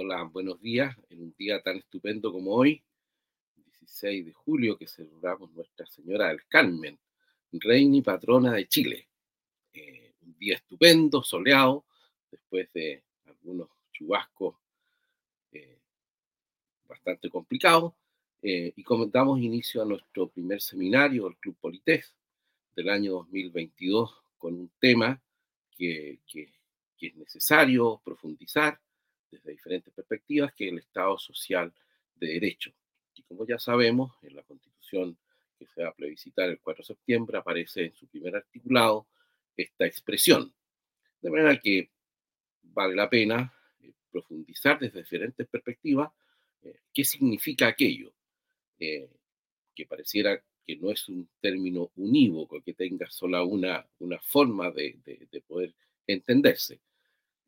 Hola, buenos días. En un día tan estupendo como hoy, 16 de julio, que celebramos Nuestra Señora del Carmen, reina y patrona de Chile. Eh, un día estupendo, soleado, después de algunos chubascos eh, bastante complicados. Eh, y damos inicio a nuestro primer seminario, el Club Polités, del año 2022, con un tema que, que es necesario profundizar desde diferentes perspectivas, que el Estado social de derecho. Y como ya sabemos, en la Constitución que se va a plebiscitar el 4 de septiembre aparece en su primer articulado esta expresión. De manera que vale la pena eh, profundizar desde diferentes perspectivas eh, qué significa aquello, eh, que pareciera que no es un término unívoco, que tenga sola una, una forma de, de poder entenderse.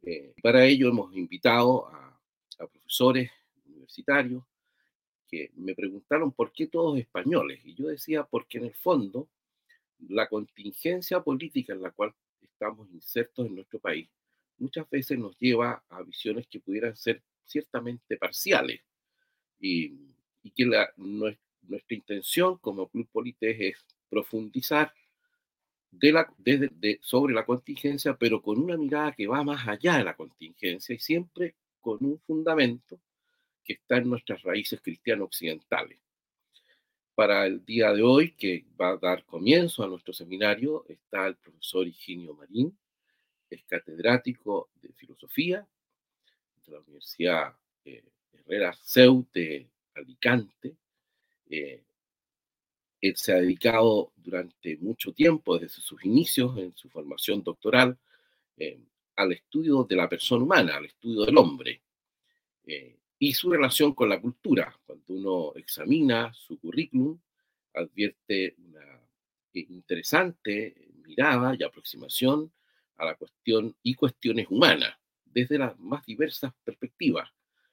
Eh, para ello hemos invitado a, profesores universitarios que me preguntaron por qué todos españoles. Y yo decía, porque en el fondo la contingencia política en la cual estamos insertos en nuestro país muchas veces nos lleva a visiones que pudieran ser ciertamente parciales. Y, que la, nuestra intención como Club Polités es profundizar de la, de, sobre la contingencia, pero con una mirada que va más allá de la contingencia y siempre con un fundamento que está en nuestras raíces cristiano-occidentales. Para el día de hoy, que va a dar comienzo a nuestro seminario, está el profesor Higinio Marín, es catedrático de filosofía de la Universidad eh, Herrera Seu de Alicante, eh, él se ha dedicado durante mucho tiempo, desde sus inicios en su formación doctoral, eh, al estudio de la persona humana, al estudio del hombre eh, y su relación con la cultura. Cuando uno examina su currículum, advierte una interesante mirada y aproximación a la cuestión y cuestiones humanas desde las más diversas perspectivas,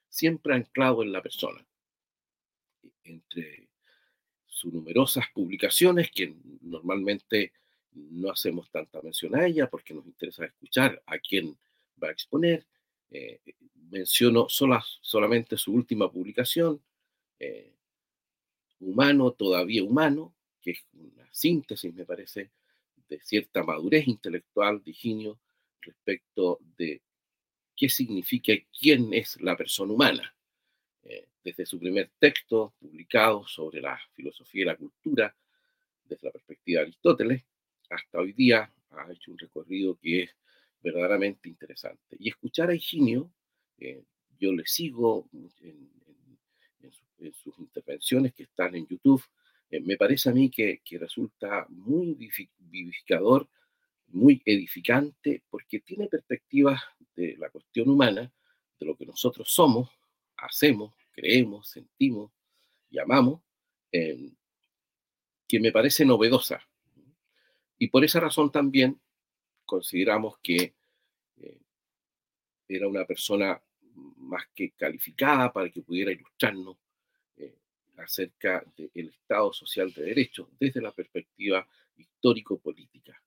siempre anclado en la persona. Entre sus numerosas publicaciones, que normalmente no hacemos tanta mención a ella porque nos interesa escuchar a quién va a exponer. Eh, menciono solamente su última publicación, eh, Humano, todavía humano, que es una síntesis, me parece, de cierta madurez intelectual de Higinio respecto de qué significa quién es la persona humana. Eh, desde su primer texto publicado sobre la filosofía y la cultura, desde la perspectiva de Aristóteles, hasta hoy día ha hecho un recorrido que es verdaderamente interesante. Y escuchar a Higinio, eh, yo le sigo en, sus intervenciones que están en YouTube, eh, me parece a mí que, que resulta muy vivificador, muy edificante, porque tiene perspectivas de la cuestión humana, de lo que nosotros somos, hacemos, creemos, sentimos y amamos, eh, que me parece novedosa. Y por esa razón también consideramos que eh, era una persona más que calificada para que pudiera ilustrarnos eh, acerca del Estado social de derecho desde la perspectiva histórico-política.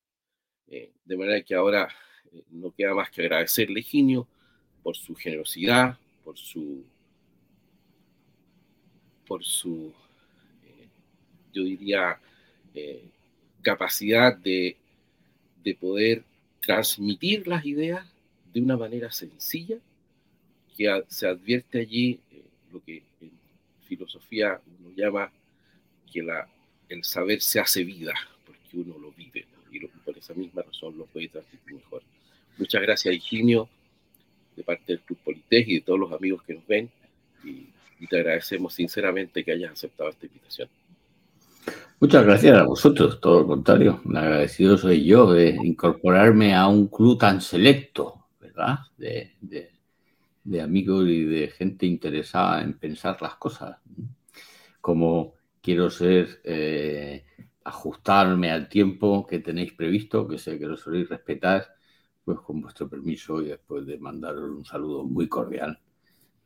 de manera que ahora no queda más que agradecerle, Ginio, por su generosidad, por su por su, eh, yo diría, eh, capacidad de, poder transmitir las ideas de una manera sencilla, que se advierte allí eh, lo que en filosofía uno llama que la, el saber se hace vida, porque uno lo vive, y por esa misma razón lo puede transmitir mejor. Muchas gracias, Higinio, de parte del Club Polités y de todos los amigos que nos ven. Y y te agradecemos sinceramente que hayas aceptado esta invitación. Muchas gracias a vosotros, todo lo contrario. Agradecido soy yo de incorporarme a un club tan selecto, ¿verdad? De, amigos y de gente interesada en pensar las cosas. Como quiero ser, eh, ajustarme al tiempo que tenéis previsto, que sé que lo soléis respetar, pues con vuestro permiso y después de mandaros un saludo muy cordial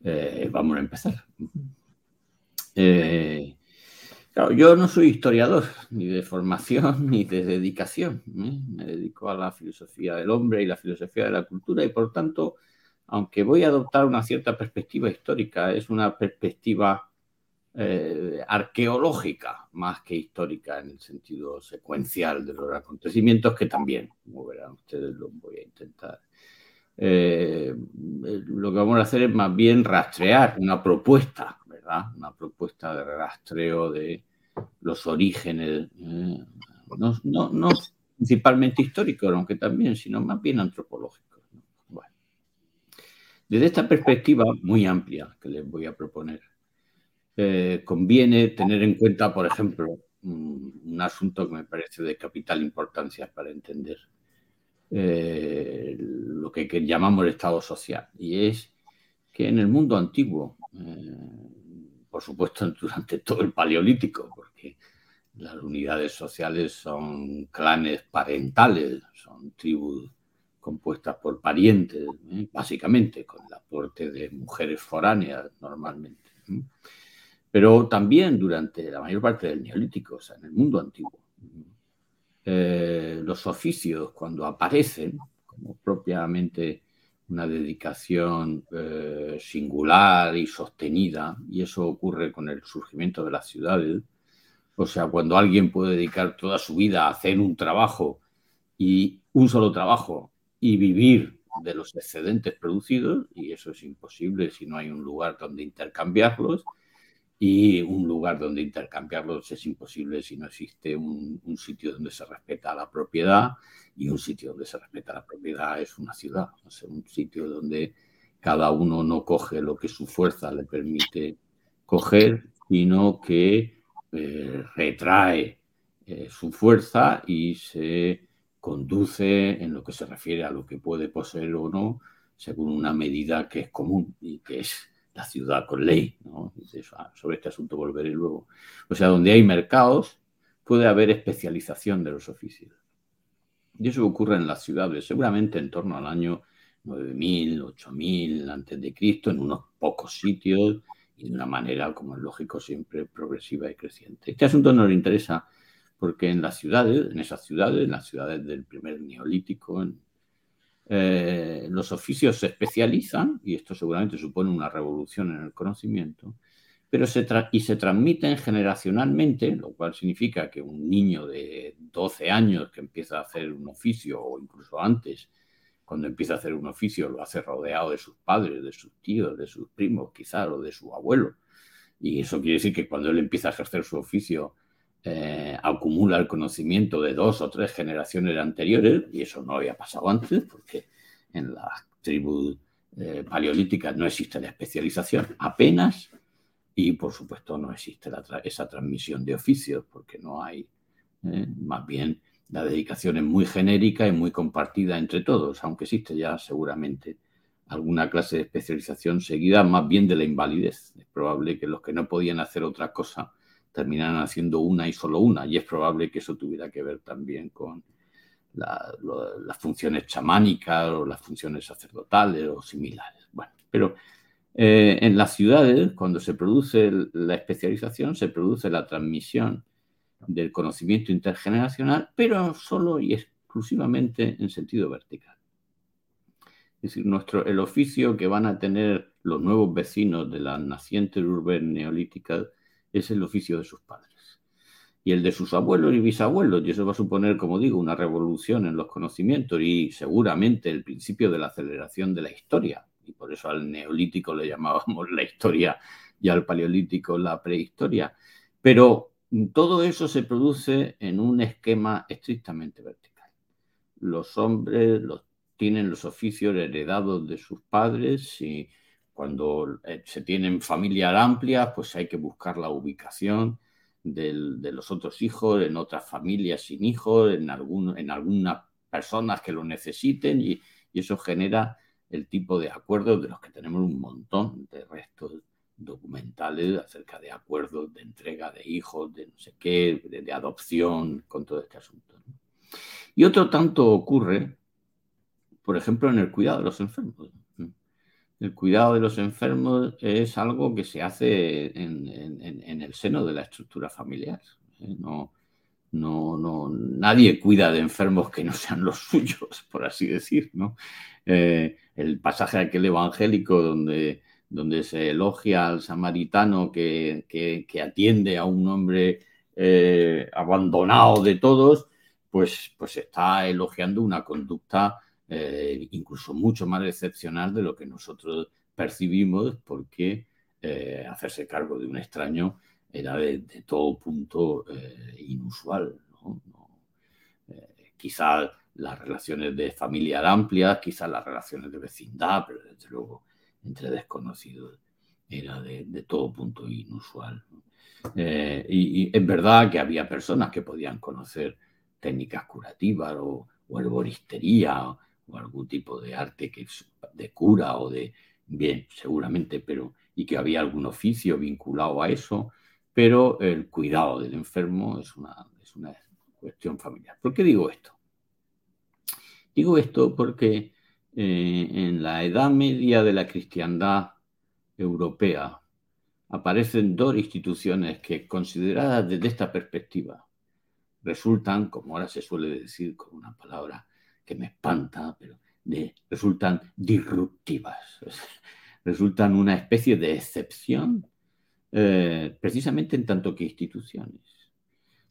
eh, vamos a empezar. Eh, yo no soy historiador, ni de formación, ni de dedicación. ¿eh? Me dedico a la filosofía del hombre y la filosofía de la cultura y por tanto aunque voy a adoptar una cierta perspectiva histórica, es una perspectiva arqueológica más que histórica en el sentido secuencial de los acontecimientos, que también, como verán ustedes, lo voy a intentar. Eh, lo que vamos a hacer es más bien rastrear una propuesta, ¿verdad? Una propuesta de rastreo de los orígenes, eh, no, principalmente históricos, aunque también, sino más bien antropológicos. Desde esta perspectiva muy amplia que les voy a proponer, eh, conviene tener en cuenta, por ejemplo, un, asunto que me parece de capital importancia para entender eh, que, llamamos el Estado social, y es que en el mundo antiguo, eh, por supuesto durante todo el Paleolítico, porque las unidades sociales son clanes parentales, son tribus compuestas por parientes, básicamente, con el aporte de mujeres foráneas normalmente pero también durante la mayor parte del Neolítico, o sea, en el mundo antiguo. Eh, los oficios, cuando aparecen, propiamente una dedicación eh, singular y sostenida, y eso ocurre con el surgimiento de las ciudades, o sea, cuando alguien puede dedicar toda su vida a hacer un trabajo y un solo trabajo y vivir de los excedentes producidos, y eso es imposible si no hay un lugar donde intercambiarlos, y un lugar donde intercambiarlos es imposible si no existe un, sitio donde se respeta la propiedad y un sitio donde se respeta la propiedad es una ciudad, o un sitio donde cada uno no coge lo que su fuerza le permite coger, sino que eh, retrae eh, su fuerza y se conduce en lo que se refiere a lo que puede poseer o no según una medida que es común y que es la ciudad con ley, ¿no? Ah, sobre este asunto volveré luego. O sea, donde hay mercados, puede haber especialización de los oficios. Y eso ocurre en las ciudades, seguramente en torno al año 9000, 8000 antes de Cristo, en unos pocos sitios y de una manera, como es lógico, siempre progresiva y creciente. Este asunto nos interesa porque en las ciudades, en esas ciudades, en las ciudades del primer neolítico, en eh, los oficios se especializan, y esto seguramente supone una revolución en el conocimiento, pero se y se transmiten generacionalmente, lo cual significa que un niño de 12 años que empieza a hacer un oficio, o incluso antes, cuando empieza a hacer un oficio, lo hace rodeado de sus padres, de sus tíos, de sus primos, quizás, o de su abuelo. Y eso quiere decir que cuando él empieza a ejercer su oficio, eh, acumula el conocimiento de dos o tres generaciones anteriores, y eso no había pasado antes, porque en las tribus eh, paleolíticas no existe la especialización apenas, y por supuesto no existe esa transmisión de oficios, porque no hay, eh, más bien la dedicación es muy genérica y muy compartida entre todos, aunque existe ya seguramente alguna clase de especialización seguida más bien de la invalidez. Es probable que los que no podían hacer otra cosa terminaran haciendo una y solo una, y es probable que eso tuviera que ver también con las funciones chamánicas o las funciones sacerdotales o similares. Bueno, pero eh, en las ciudades, cuando se produce la especialización, se produce la transmisión del conocimiento intergeneracional, pero solo y exclusivamente en sentido vertical. Es decir, nuestro, el oficio que van a tener los nuevos vecinos de las nacientes urbes neolíticas es el oficio de sus padres. Y el de sus abuelos y bisabuelos, y eso va a suponer, como digo, una revolución en los conocimientos y seguramente el principio de la aceleración de la historia. Y por eso al neolítico le llamábamos la historia y al paleolítico la prehistoria. Pero todo eso se produce en un esquema estrictamente vertical. Los hombres tienen los oficios heredados de sus padres y cuando eh, se tienen familias amplias, pues hay que buscar la ubicación de los otros hijos en otras familias sin hijos, en, algunas personas que lo necesiten y, eso genera el tipo de acuerdos de los que tenemos un montón de restos documentales acerca de acuerdos de entrega de hijos, de no sé qué, de, adopción, con todo este asunto. Y otro tanto ocurre, por ejemplo, en el cuidado de los enfermos el cuidado de los enfermos es algo que se hace en, el seno de la estructura familiar. ¿eh? No, no, no, nadie cuida de enfermos que no sean los suyos, por así decir, ¿no? Eh, el pasaje aquel evangélico donde, donde se elogia al samaritano que, atiende a un hombre eh, abandonado de todos, pues, pues está elogiando una conducta eh, incluso mucho más excepcional de lo que nosotros percibimos, porque hacerse cargo de un extraño era de, todo punto inusual. ¿no? quizás las relaciones de familia amplias, quizás las relaciones de vecindad, pero desde luego entre desconocidos era de, todo punto inusual. Eh, y, es verdad que había personas que podían conocer técnicas curativas o, herboristería o, algún tipo de arte que, de cura o de, bien, seguramente, pero y que había algún oficio vinculado a eso, pero el cuidado del enfermo es una, es una cuestión familiar. ¿Por qué digo esto? Digo esto porque eh, en la Edad Media de la cristiandad europea aparecen dos instituciones que, consideradas desde esta perspectiva, resultan, como ahora se suele decir con una palabra que me espanta, pero resultan disruptivas, resultan una especie de excepción, eh, precisamente en tanto que instituciones.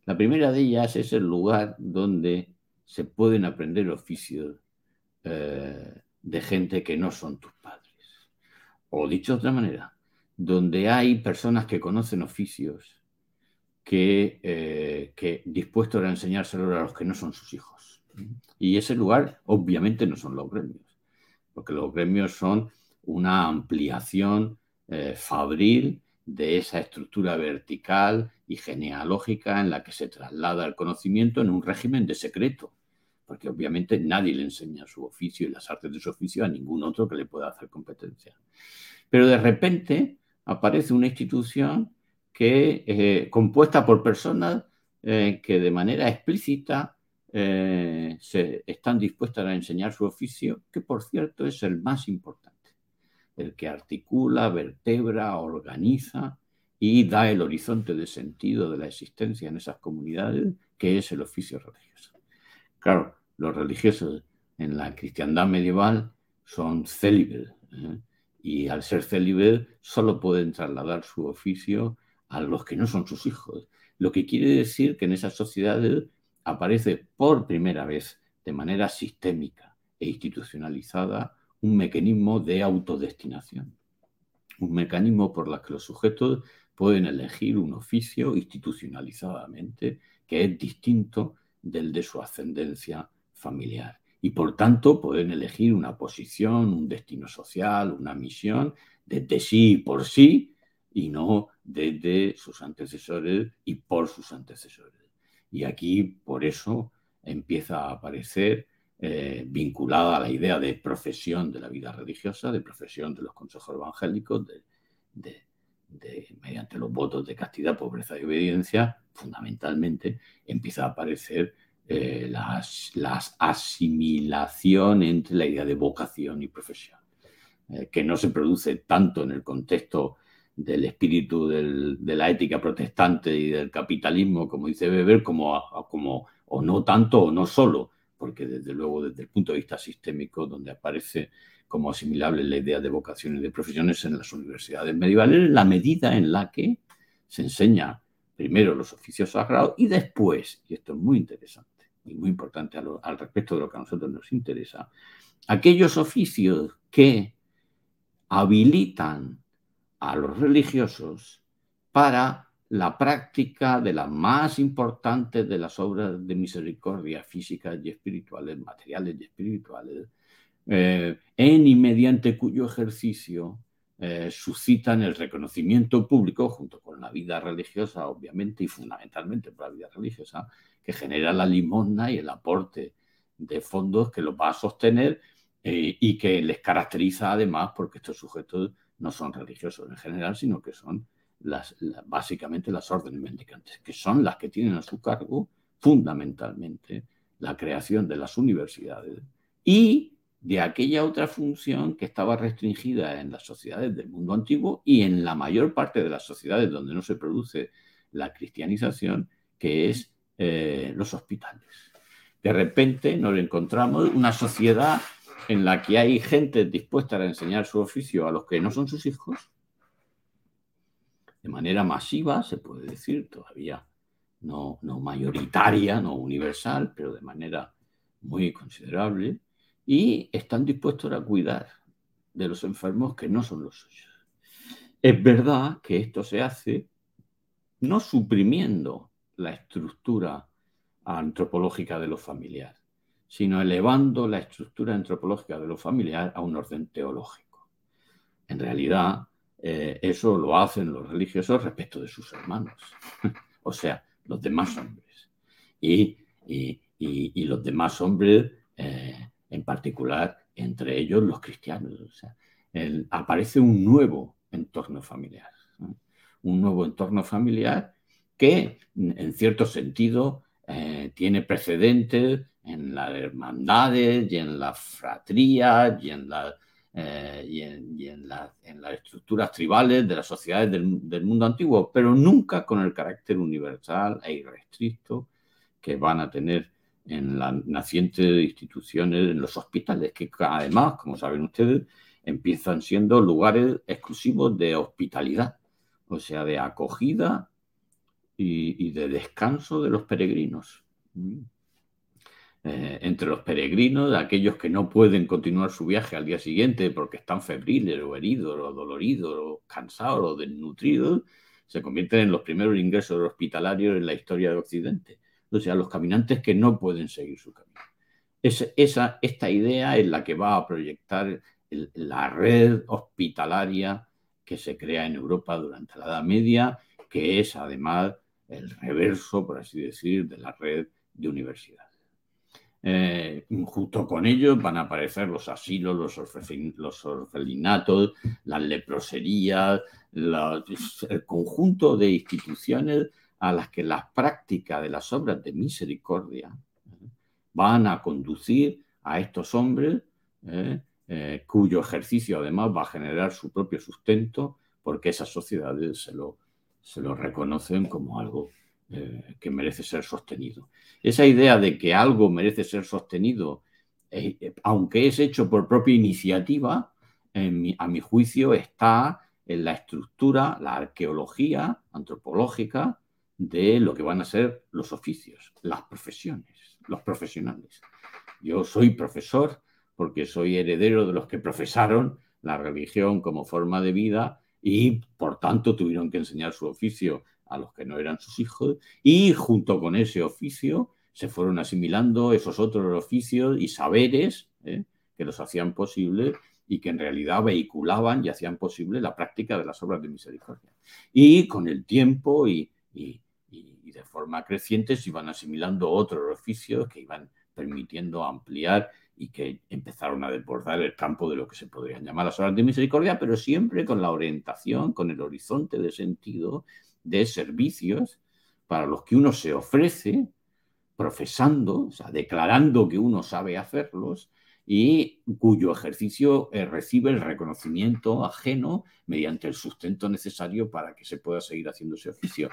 La primera de ellas es el lugar donde se pueden aprender oficios eh, de gente que no son tus padres. O dicho de otra manera, donde hay personas que conocen oficios que, eh, que dispuestos a enseñárselo a los que no son sus hijos. Y ese lugar obviamente no son los gremios, porque los gremios son una ampliación eh, fabril de esa estructura vertical y genealógica en la que se traslada el conocimiento en un régimen de secreto, porque obviamente nadie le enseña su oficio y las artes de su oficio a ningún otro que le pueda hacer competencia. Pero de repente aparece una institución que, eh, compuesta por personas eh, que de manera explícita eh, se están dispuestas a enseñar su oficio, que por cierto es el más importante, el que articula, vertebra, organiza y da el horizonte de sentido de la existencia en esas comunidades, que es el oficio religioso. Claro, los religiosos en la cristiandad medieval son célibes ¿eh? y al ser célibes solo pueden trasladar su oficio a los que no son sus hijos. Lo que quiere decir que en esas sociedades aparece por primera vez de manera sistémica e institucionalizada un mecanismo de autodestinación, un mecanismo por el que los sujetos pueden elegir un oficio institucionalizadamente que es distinto del de su ascendencia familiar. Y por tanto pueden elegir una posición, un destino social, una misión desde sí y por sí y no desde sus antecesores y por sus antecesores. Y aquí por eso empieza a aparecer eh, vinculada a la idea de profesión de la vida religiosa, de profesión de los consejos evangélicos, de mediante los votos de castidad, pobreza y obediencia, fundamentalmente empieza a aparecer eh, las, las asimilación entre la idea de vocación y profesión, eh, que no se produce tanto en el contexto del espíritu de la ética protestante y del capitalismo, como dice Weber, como, o no tanto o no solo, porque desde luego desde el punto de vista sistémico, donde aparece como asimilable la idea de vocación y de profesiones en las universidades medievales, la medida en la que se enseña primero los oficios sagrados y después, y esto es muy interesante y muy importante al respecto de lo que a nosotros nos interesa, aquellos oficios que habilitan a los religiosos para la práctica de las más importantes de las obras de misericordia físicas y espirituales, materiales y espirituales, eh, en y mediante cuyo ejercicio eh, suscitan el reconocimiento público, junto con la vida religiosa, obviamente, y fundamentalmente por la vida religiosa, que genera la limosna y el aporte de fondos que los va a sostener eh, y que les caracteriza además porque estos sujetos no son religiosos en general, sino que son las, básicamente las órdenes mendicantes, que son las que tienen a su cargo fundamentalmente la creación de las universidades y de aquella otra función que estaba restringida en las sociedades del mundo antiguo y en la mayor parte de las sociedades donde no se produce la cristianización, que es eh, los hospitales. De repente nos encontramos una sociedad en la que hay gente dispuesta a enseñar su oficio a los que no son sus hijos, de manera masiva, se puede decir, todavía no, no mayoritaria, no universal, pero de manera muy considerable, y están dispuestos a cuidar de los enfermos que no son los suyos. Es verdad que esto se hace no suprimiendo la estructura antropológica de lo familiar, sino elevando la estructura antropológica de lo familiar a un orden teológico. En realidad, eh, eso lo hacen los religiosos respecto de sus hermanos, o sea, los demás hombres. Y, los demás hombres, eh, en particular, entre ellos los cristianos. O sea, aparece un nuevo entorno familiar, un nuevo entorno familiar que, en cierto sentido, eh, tiene precedentes en las hermandades y en las fratrías y en, eh, y en, las estructuras tribales de las sociedades del, del, mundo antiguo, pero nunca con el carácter universal e irrestricto que van a tener en las nacientes instituciones, en los hospitales, que además, como saben ustedes, empiezan siendo lugares exclusivos de hospitalidad, o sea, de acogida y, de descanso de los peregrinos. Eh, entre los peregrinos, aquellos que no pueden continuar su viaje al día siguiente porque están febriles o heridos o doloridos o cansados o desnutridos, se convierten en los primeros ingresos hospitalarios en la historia de Occidente. O sea, los caminantes que no pueden seguir su camino. esa, esta idea es la que va a proyectar la red hospitalaria que se crea en Europa durante la Edad Media, que es además el reverso, por así decir, de la red de universidades. Eh, junto con ellos van a aparecer los asilos, los, orfelinatos, las leproserías, el conjunto de instituciones a las que la práctica de las obras de misericordia ¿eh? van a conducir a estos hombres ¿eh? cuyo ejercicio además va a generar su propio sustento porque esas sociedades se lo, se lo reconocen como algo eh, que merece ser sostenido. Esa idea de que algo merece ser sostenido, eh, eh, aunque es hecho por propia iniciativa, a mi juicio está en la estructura, la arqueología antropológica de lo que van a ser los oficios, las profesiones, los profesionales. Yo soy profesor porque soy heredero de los que profesaron la religión como forma de vida y por tanto tuvieron que enseñar su oficio a los que no eran sus hijos y junto con ese oficio se fueron asimilando esos otros oficios y saberes ¿eh? que los hacían posible y que en realidad vehiculaban y hacían posible la práctica de las obras de misericordia. Y con el tiempo y, y, y de forma creciente se iban asimilando otros oficios que iban permitiendo ampliar y que empezaron a desbordar el campo de lo que se podrían llamar las obras de misericordia, pero siempre con la orientación, con el horizonte de sentido de servicios para los que uno se ofrece, profesando, o sea, declarando que uno sabe hacerlos y cuyo ejercicio eh, recibe el reconocimiento ajeno mediante el sustento necesario para que se pueda seguir haciendo ese oficio.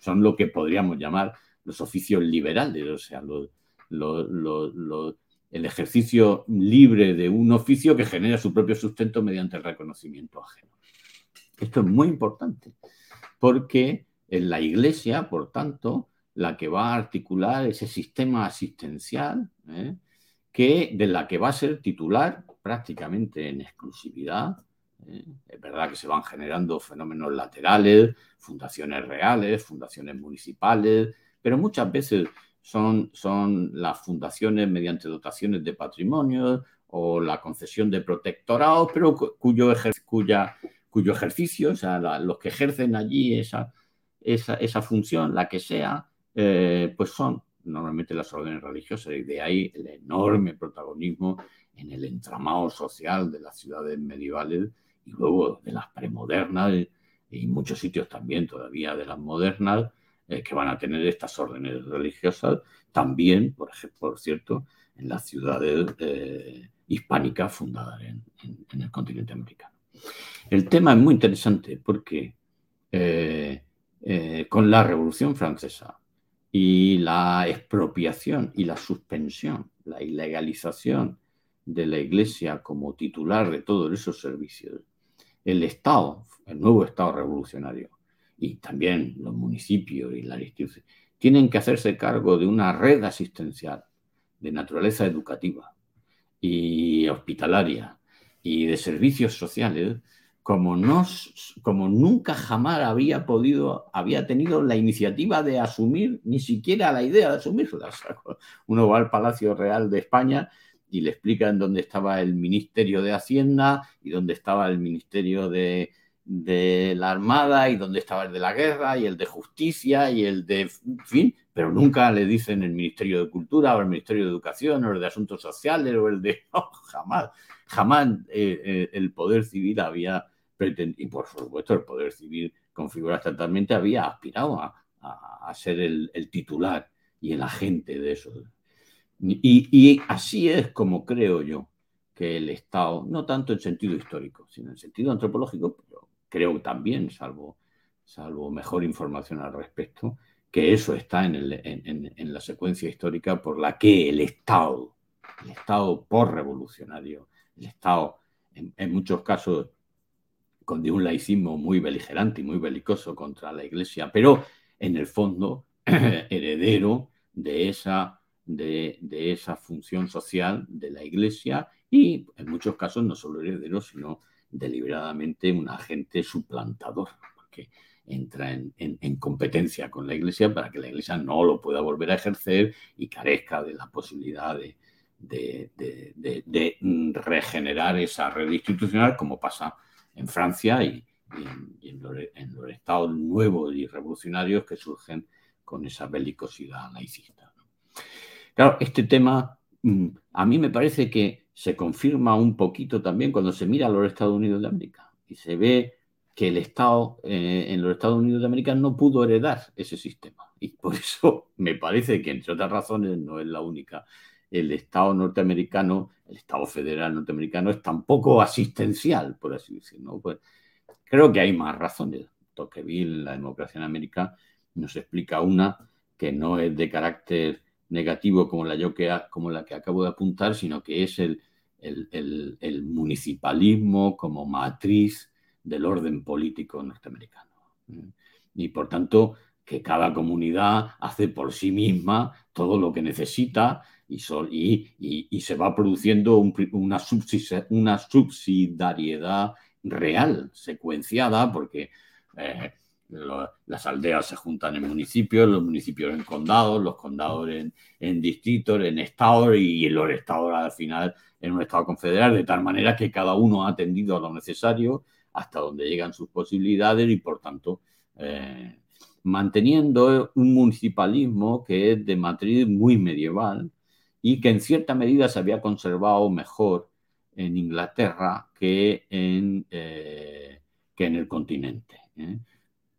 Son lo que podríamos llamar los oficios liberales, o sea, el ejercicio libre de un oficio que genera su propio sustento mediante el reconocimiento ajeno. Esto es muy importante, porque en la Iglesia, por tanto, la que va a articular ese sistema asistencial, ¿eh? que, de la que va a ser titular prácticamente en exclusividad. ¿eh? Es verdad que se van generando fenómenos laterales, fundaciones reales, fundaciones municipales, pero muchas veces son, son las fundaciones mediante dotaciones de patrimonio o la concesión de protectorados, pero cuyo, cuya, cuyo ejercicio, o sea, los que ejercen allí esa, esa, esa función, la que sea, eh, pues son normalmente las órdenes religiosas y de ahí el enorme protagonismo en el entramado social de las ciudades medievales y luego de las premodernas y muchos sitios también todavía de las modernas, eh, que van a tener estas órdenes religiosas, también, por, ejemplo, por cierto, en las ciudades eh, hispánicas fundadas en, el continente americano. El tema es muy interesante porque eh, con la Revolución Francesa y la expropiación y la suspensión, la ilegalización de la Iglesia como titular de todos esos servicios, el Estado, el nuevo Estado revolucionario, y también los municipios y las instituciones, tienen que hacerse cargo de una red asistencial de naturaleza educativa y hospitalaria y de servicios sociales como, no, como nunca jamás había podido, había tenido la iniciativa de asumir, ni siquiera la idea de asumirlas. Uno va al Palacio Real de España y le explican dónde estaba el Ministerio de Hacienda y dónde estaba el Ministerio de, de la Armada y dónde estaba el de la Guerra y el de Justicia y el de, fin, pero nunca le dicen el Ministerio de Cultura o el Ministerio de Educación o el de Asuntos Sociales o el de... jamás, jamás eh, eh, el Poder Civil había pretendido, y por supuesto el Poder Civil configurado totalmente había aspirado a, ser el, titular y el agente de eso. Y, y así es como creo yo que el Estado, no tanto en sentido histórico, sino en sentido antropológico, pero creo también, salvo, salvo mejor información al respecto, que eso está en, la secuencia histórica por la que el Estado, el Estado por revolucionario, el Estado, en, muchos casos, con un laicismo muy beligerante y muy belicoso contra la Iglesia, pero en el fondo heredero de esa, de, de, esa función social de la Iglesia y en muchos casos no solo heredero, sino deliberadamente un agente suplantador, porque entra en, competencia con la Iglesia para que la Iglesia no lo pueda volver a ejercer y carezca de la posibilidad de, regenerar esa red institucional como pasa en Francia y, en, los, estados nuevos y revolucionarios que surgen con esa belicosidad laicista. Claro, este tema mm, a mí me parece que se confirma un poquito también cuando se mira a los Estados Unidos de América y se ve que el Estado eh, en los Estados Unidos de América no pudo heredar ese sistema. Y por eso me parece que, entre otras razones, no es la única. El Estado norteamericano, el Estado federal norteamericano, es tampoco asistencial, por así decirlo. Pues, creo que hay más razones. Tocqueville, la democracia en América, nos explica una que no es de carácter negativo como la, yo que, como la que acabo de apuntar, sino que es el, el, municipalismo como matriz del orden político norteamericano. Y por tanto, que cada comunidad hace por sí misma todo lo que necesita y, y, se va produciendo una, una subsidiariedad real, secuenciada, porque eh, las aldeas se juntan en municipios, los municipios en condados, los condados en, distritos, en estados y los estados al final en un estado confederal, de tal manera que cada uno ha atendido a lo necesario hasta donde llegan sus posibilidades y por tanto eh, manteniendo un municipalismo que es de matriz muy medieval y que en cierta medida se había conservado mejor en Inglaterra que en, eh, que en el continente. ¿eh?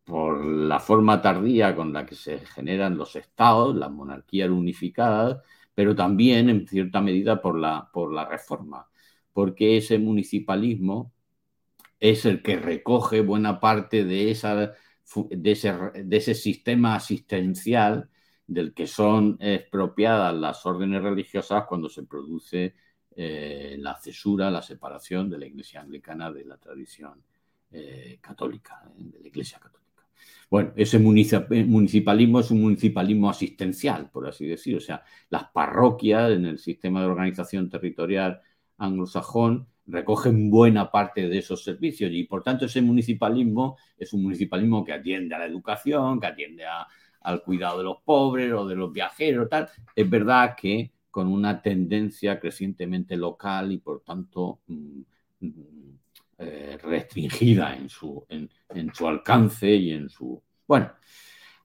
Por la forma tardía con la que se generan los estados, las monarquías unificadas, pero también en cierta medida por la, por la reforma, porque ese municipalismo es el que recoge buena parte de, esa, de, ese, sistema asistencial del que son expropiadas las órdenes religiosas cuando se produce eh, la cesura, la separación de la Iglesia anglicana de la tradición eh, católica, de la Iglesia católica. Bueno, ese municipalismo es un municipalismo asistencial, por así decir. O sea, las parroquias en el sistema de organización territorial anglosajón recogen buena parte de esos servicios y por tanto ese municipalismo es un municipalismo que atiende a la educación, que atiende al cuidado de los pobres o de los viajeros, tal. Es verdad que con una tendencia crecientemente local y por tanto mm, eh, restringida en su, en, su alcance y en su... Bueno,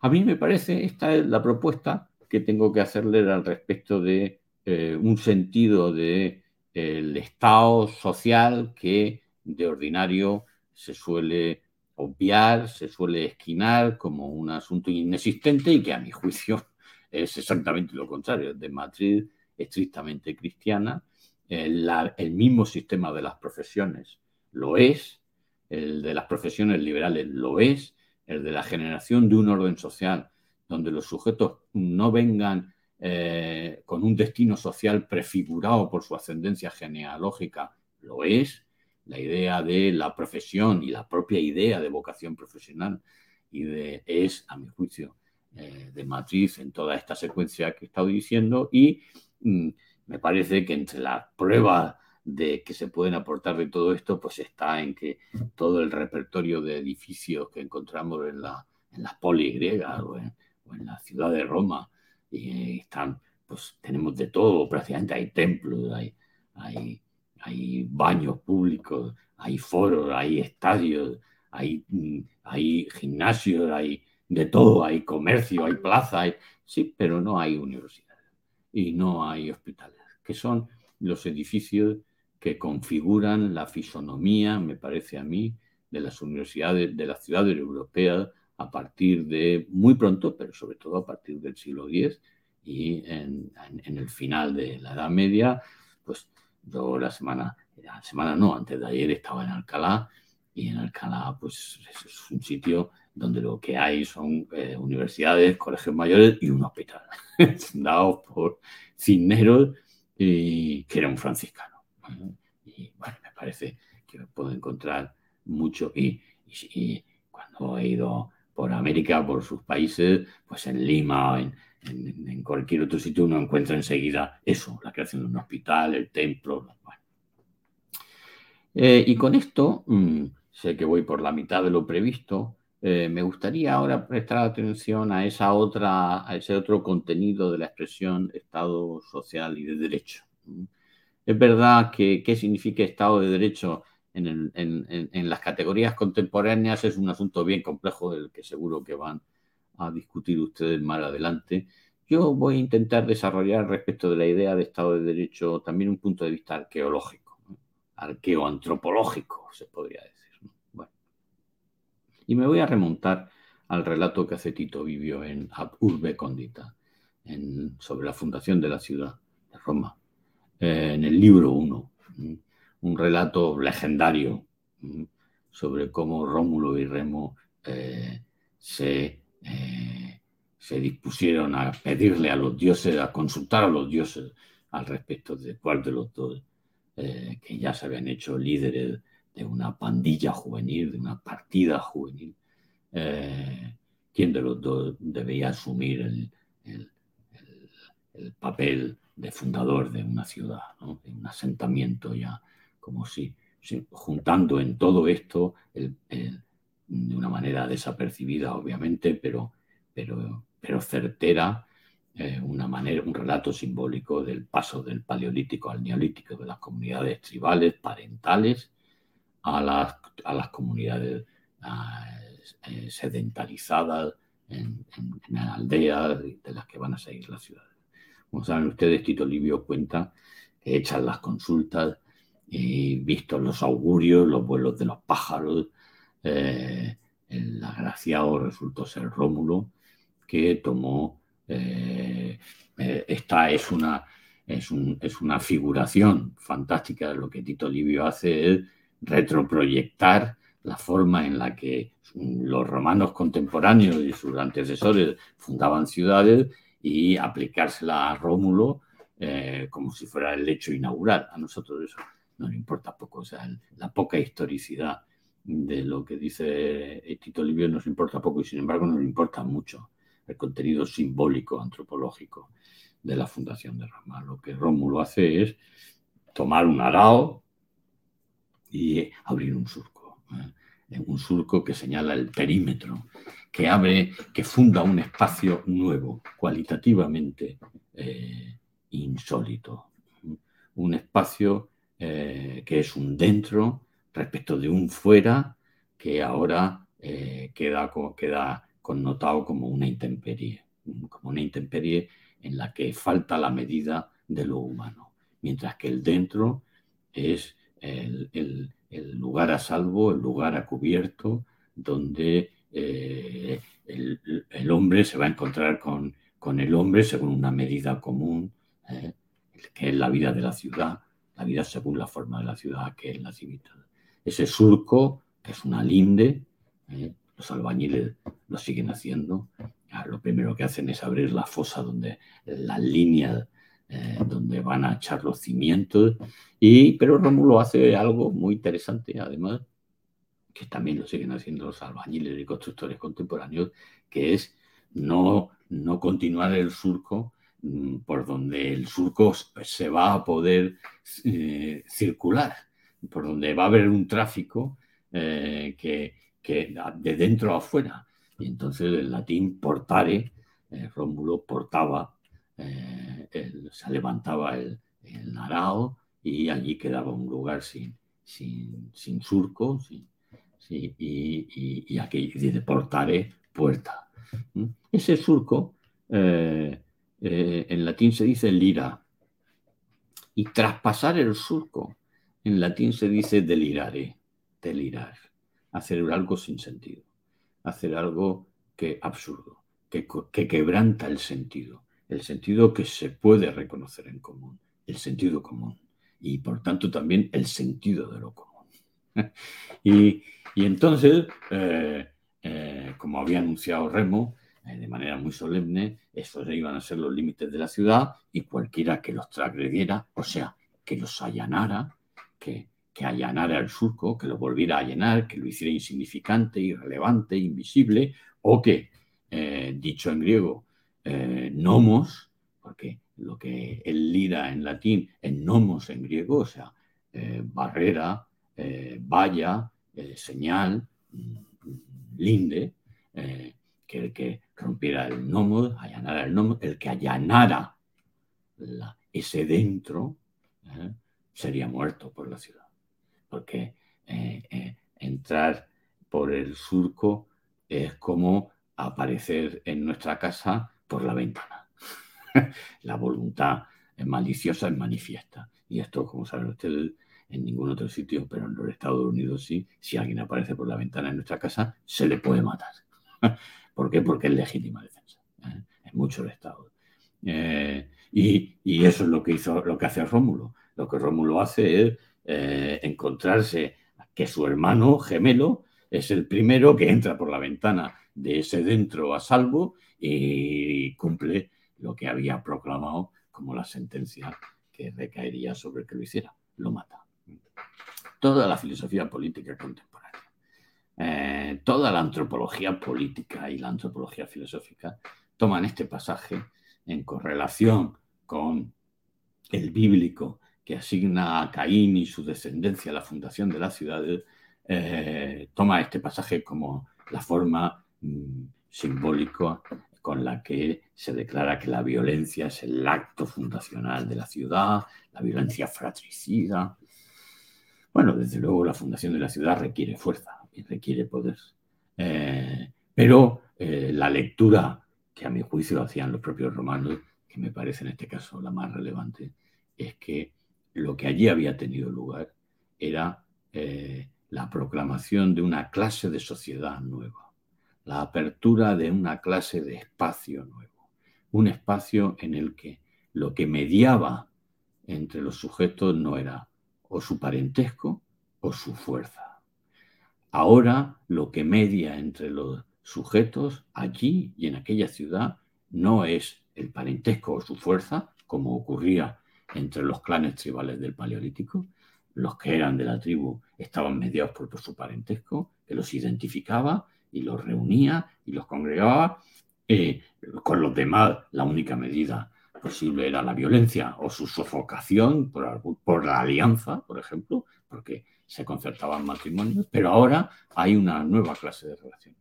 a mí me parece, esta es la propuesta que tengo que hacerle al respecto de eh, un sentido de el estado social que de ordinario se suele obviar, se suele esquinar como un asunto inexistente y que a mi juicio es exactamente lo contrario, de matriz estrictamente cristiana, el mismo sistema de las profesiones lo es, el de las profesiones liberales lo es, el de la generación de un orden social donde los sujetos no vengan eh, con un destino social prefigurado por su ascendencia genealógica, lo es, la idea de la profesión y la propia idea de vocación profesional y de, es, a mi juicio, eh, de matriz en toda esta secuencia que he estado diciendo y mm, me parece que entre las pruebas de que se pueden aportar de todo esto, pues está en que todo el repertorio de edificios que encontramos en, la, en las polis griegas o en, la ciudad de Roma, y están, pues tenemos de todo, prácticamente hay templos, hay, hay, hay baños públicos, hay foros, hay estadios, hay, mm, hay gimnasios, hay de todo, hay comercio, hay plaza, sí, pero no hay universidades y no hay hospitales, que son los edificios que configuran la fisonomía, me parece a mí, de las universidades, de las ciudades europeas a partir de muy pronto, pero sobre todo a partir del siglo X y en, el final de la Edad Media, pues yo la semana, la semana no, antes de ayer estaba en Alcalá y en Alcalá pues es un sitio donde lo que hay son eh, universidades, colegios mayores y un hospital, dados por Cisneros, y, que era un franciscano. Y bueno, me parece que puedo encontrar mucho. Y, cuando he ido por América, por sus países, pues en Lima, en, en, cualquier otro sitio, uno encuentra enseguida eso, la creación de un hospital, el templo. Eh, y con esto, mm, sé que voy por la mitad de lo previsto, eh, me gustaría ahora prestar atención a esa otra, a ese otro contenido de la expresión Estado social y de derecho. Es verdad que qué significa Estado de Derecho en, las categorías contemporáneas es un asunto bien complejo del que seguro que van a discutir ustedes más adelante. Yo voy a intentar desarrollar respecto de la idea de Estado de Derecho también un punto de vista arqueológico, arqueoantropológico, se podría decir. Bueno. Y me voy a remontar al relato que hace Tito Vivio en Ab Urbe Condita, sobre la fundación de la ciudad de Roma. Eh, en el libro 1, un relato legendario sobre cómo Rómulo y Remo eh, se, eh, se dispusieron a pedirle a los dioses, a consultar a los dioses al respecto de cuál de los dos, que ya se habían hecho líderes de una pandilla juvenil, de una partida juvenil, quién de los dos debía asumir el, el papel de fundador de una ciudad, de un asentamiento ya, como si, juntando en todo esto, de una manera desapercibida, obviamente, pero, pero, pero certera, eh, una manera, un relato simbólico del paso del paleolítico al neolítico, de las comunidades tribales, parentales, a las, a las comunidades eh, sedentarizadas en, en, aldeas de las que van a seguir las ciudades. Como saben ustedes, Tito Livio cuenta que echan las consultas y vistos los augurios, los vuelos de los pájaros, eh, el agraciado resultó ser Rómulo, que tomó, eh, eh, esta es una, es, es, una figuración fantástica, lo que Tito Livio hace es retroproyectar la forma en la que los romanos contemporáneos y sus antecesores fundaban ciudades y aplicársela a Rómulo eh, como si fuera el hecho inaugural. A nosotros eso nos importa poco, o sea, la poca historicidad de lo que dice Tito Livio nos importa poco y sin embargo nos importa mucho el contenido simbólico, antropológico de la fundación de Roma. Lo que Rómulo hace es tomar un arao y abrir un surco. ¿eh? un surco que señala el perímetro, que abre, que funda un espacio nuevo, cualitativamente eh, insólito. Un espacio eh, que es un dentro respecto de un fuera que ahora eh, queda, queda connotado como una intemperie, como una intemperie en la que falta la medida de lo humano, mientras que el dentro es el, el lugar a salvo, el lugar a cubierto, donde eh, el, hombre se va a encontrar con, con, el hombre según una medida común, eh, que es la vida de la ciudad, la vida según la forma de la ciudad, que es la civitas. Ese surco, es una linde, eh, los albañiles lo siguen haciendo, lo primero que hacen es abrir la fosa donde la línea eh, donde van a echar los cimientos. Y, pero Rómulo hace algo muy interesante, además, que también lo siguen haciendo los albañiles y constructores contemporáneos, que es no, no continuar el surco mm, por donde el surco se va a poder eh, circular, por donde va a haber un tráfico eh, que, que, de dentro a afuera. Y entonces el latín portare, Rómulo portaba eh, se levantaba el, el, arao y allí quedaba un lugar sin, sin, sin surco y, y, aquí de portare puerta. Ese surco eh, eh, en latín se dice lira y traspasar el surco en latín se dice delirare, delirar, hacer algo sin sentido, hacer algo que absurdo, que, que quebranta el sentido el sentido que se puede reconocer en común, el sentido común, y por tanto también el sentido de lo común. y, entonces, eh, eh, como había anunciado Remo, eh, de manera muy solemne, esos iban a ser los límites de la ciudad y cualquiera que los transgrediera, o sea, que los allanara, que, que allanara el surco, que lo volviera a llenar, que lo hiciera insignificante, irrelevante, invisible, o que, dicho en griego, nomos, porque lo que él lira en latín es nomos en griego, o sea, barrera, eh, señal, linde, que el que rompiera el nomos, allanara el nomos, el que allanara ese dentro, sería muerto por la ciudad. Porque entrar por el surco es como aparecer en nuestra casa por la ventana. la voluntad maliciosa es manifiesta. Y esto, como saben ustedes, en ningún otro sitio, pero en los Estados Unidos sí, si alguien aparece por la ventana en nuestra casa, se le puede matar. ¿Por qué? Porque es legítima defensa. ¿eh? En muchos estados. Eh, y, eso es lo que hizo, lo que hace Rómulo. Lo que Rómulo hace es eh, encontrarse que su hermano gemelo es el primero que entra por la ventana de ese dentro a salvo y cumple lo que había proclamado como la sentencia que recaería sobre el que lo hiciera, lo mata. Toda la filosofía política contemporánea, eh, toda la antropología política y la antropología filosófica toman este pasaje en correlación con el bíblico que asigna a Caín y su descendencia a la fundación de las ciudades, eh, toma este pasaje como la forma mm, simbólica con la que se declara que la violencia es el acto fundacional de la ciudad, la violencia fratricida. Bueno, desde luego la fundación de la ciudad requiere fuerza y requiere poder. Eh, pero eh, la lectura que a mi juicio hacían los propios romanos, que me parece en este caso la más relevante, es que lo que allí había tenido lugar era eh, la proclamación de una clase de sociedad nueva la apertura de una clase de espacio nuevo, un espacio en el que lo que mediaba entre los sujetos no era o su parentesco o su fuerza. Ahora lo que media entre los sujetos allí y en aquella ciudad no es el parentesco o su fuerza, como ocurría entre los clanes tribales del Paleolítico. Los que eran de la tribu estaban mediados por su parentesco, que los identificaba y los reunía y los congregaba. Eh, con los demás, la única medida posible era la violencia o su sofocación por, la alianza, por ejemplo, porque se concertaban matrimonios, pero ahora hay una nueva clase de relación.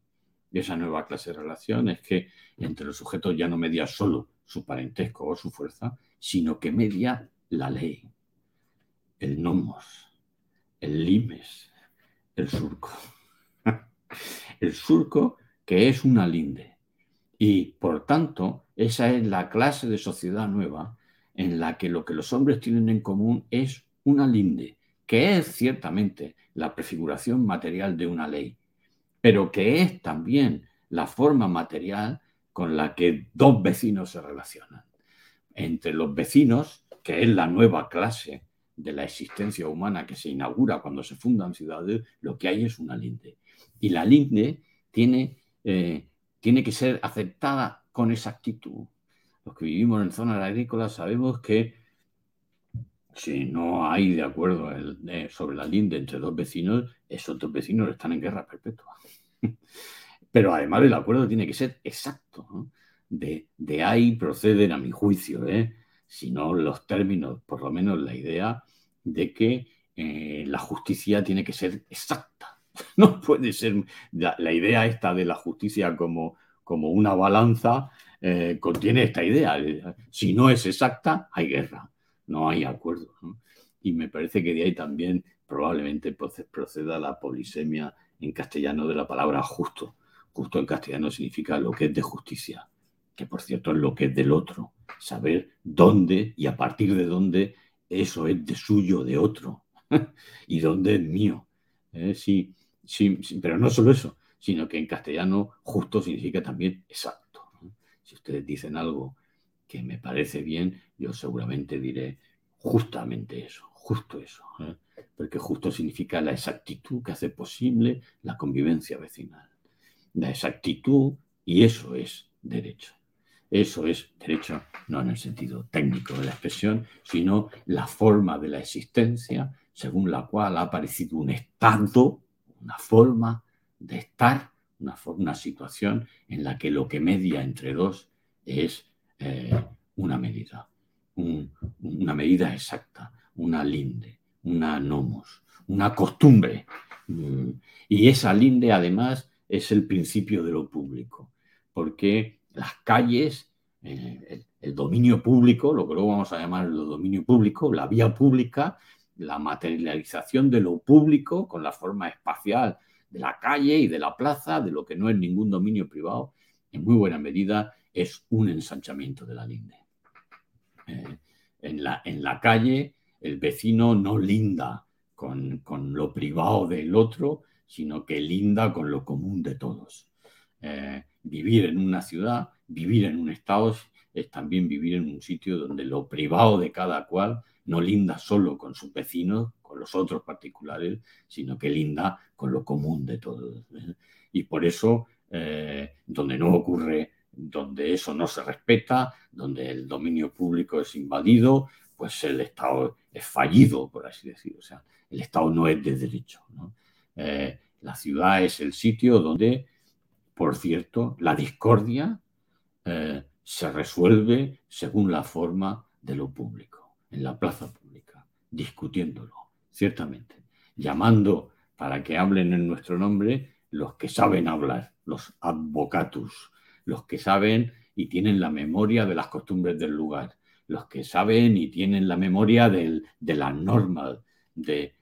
Y esa nueva clase de relación es que entre los sujetos ya no media solo su parentesco o su fuerza, sino que media la ley, el nomos, el limes, el surco el surco, que es una linde. Y por tanto, esa es la clase de sociedad nueva en la que lo que los hombres tienen en común es una linde, que es ciertamente la prefiguración material de una ley, pero que es también la forma material con la que dos vecinos se relacionan. Entre los vecinos, que es la nueva clase de la existencia humana que se inaugura cuando se fundan ciudades, lo que hay es una linde. Y la linde tiene eh, tiene que ser aceptada con exactitud. Los que vivimos en zonas agrícolas sabemos que si no hay de acuerdo sobre la linde entre dos vecinos, esos dos vecinos están en guerra perpetua. Pero además el acuerdo tiene que ser exacto. De, ahí proceden, a mi juicio, ¿eh? si no los términos, por lo menos la idea de que eh, la justicia tiene que ser exacta. No puede ser la, idea esta de la justicia como, como una balanza, eh, contiene esta idea. Si no es exacta, hay guerra, no hay acuerdo. Y me parece que de ahí también probablemente proceda la polisemia en castellano de la palabra justo. Justo en castellano significa lo que es de justicia, que por cierto es lo que es del otro. Saber dónde y a partir de dónde eso es de suyo, de otro, y dónde es mío. ¿eh? Pero no solo eso, sino que en castellano justo significa también exacto. Si ustedes dicen algo que me parece bien, yo seguramente diré justamente eso, justo eso. ¿eh? Porque justo significa la exactitud que hace posible la convivencia vecinal. La exactitud, y eso es derecho. Eso es derecho no en el sentido técnico de la expresión, sino la forma de la existencia según la cual ha aparecido un estado una forma de estar, una, una situación en la que lo que media entre dos es eh, una medida, una medida exacta, una linde, una nomos, una costumbre. Mm, y esa linde además es el principio de lo público, porque las calles, eh, el, dominio público, lo que luego vamos a llamar el dominio público, la vía pública, la materialización de lo público con la forma espacial de la calle y de la plaza, de lo que no es ningún dominio privado, en muy buena medida es un ensanchamiento de la linde. Eh, en, la, en, la, calle el vecino no linda con, lo privado del otro, sino que linda con lo común de todos. Eh, vivir en una ciudad, vivir en un estado, es también vivir en un sitio donde lo privado de cada cual no linda solo con sus vecinos, con los otros particulares, sino que linda con lo común de todos. ¿eh? Y por eso, eh, donde no ocurre, donde eso no se respeta, donde el dominio público es invadido, pues el Estado es fallido, por así decirlo. O sea, el Estado no es de derecho. Eh, la ciudad es el sitio donde, por cierto, la discordia se resuelve según la forma de lo público, en la plaza pública, discutiéndolo, ciertamente, llamando para que hablen en nuestro nombre los que saben hablar, los advocatus, los que saben y tienen la memoria de las costumbres del lugar, los que saben y tienen la memoria de las normas, de,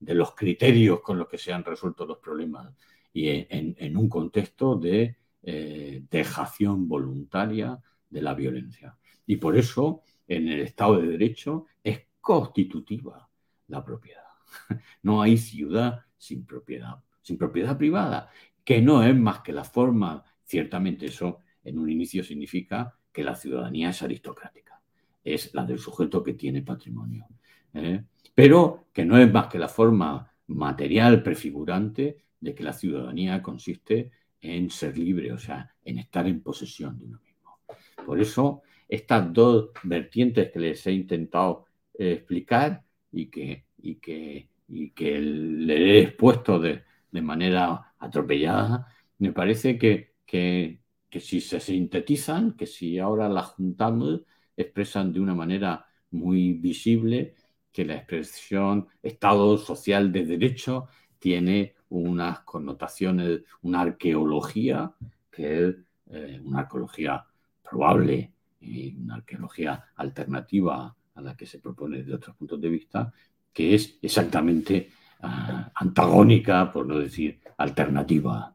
los criterios con los que se han resuelto los problemas, y en un contexto de eh, dejación voluntaria de la violencia. Y por eso en el Estado de Derecho es constitutiva la propiedad. No hay ciudad sin propiedad, sin propiedad privada, que no es más que la forma, ciertamente eso en un inicio significa que la ciudadanía es aristocrática, es la del sujeto que tiene patrimonio, ¿eh? pero que no es más que la forma material prefigurante de que la ciudadanía consiste en ser libre, o sea, en estar en posesión de uno mismo. Por eso, estas dos vertientes que les he intentado eh, explicar y que, y que, y que le he expuesto de, manera atropellada, me parece que, que, que si se sintetizan, que si ahora las juntamos, expresan de una manera muy visible que la expresión Estado social de derecho tiene unas connotaciones, una arqueología que es eh, una arqueología probable y una arqueología alternativa a la que se propone de otros puntos de vista, que es exactamente ah, antagónica, por no decir alternativa.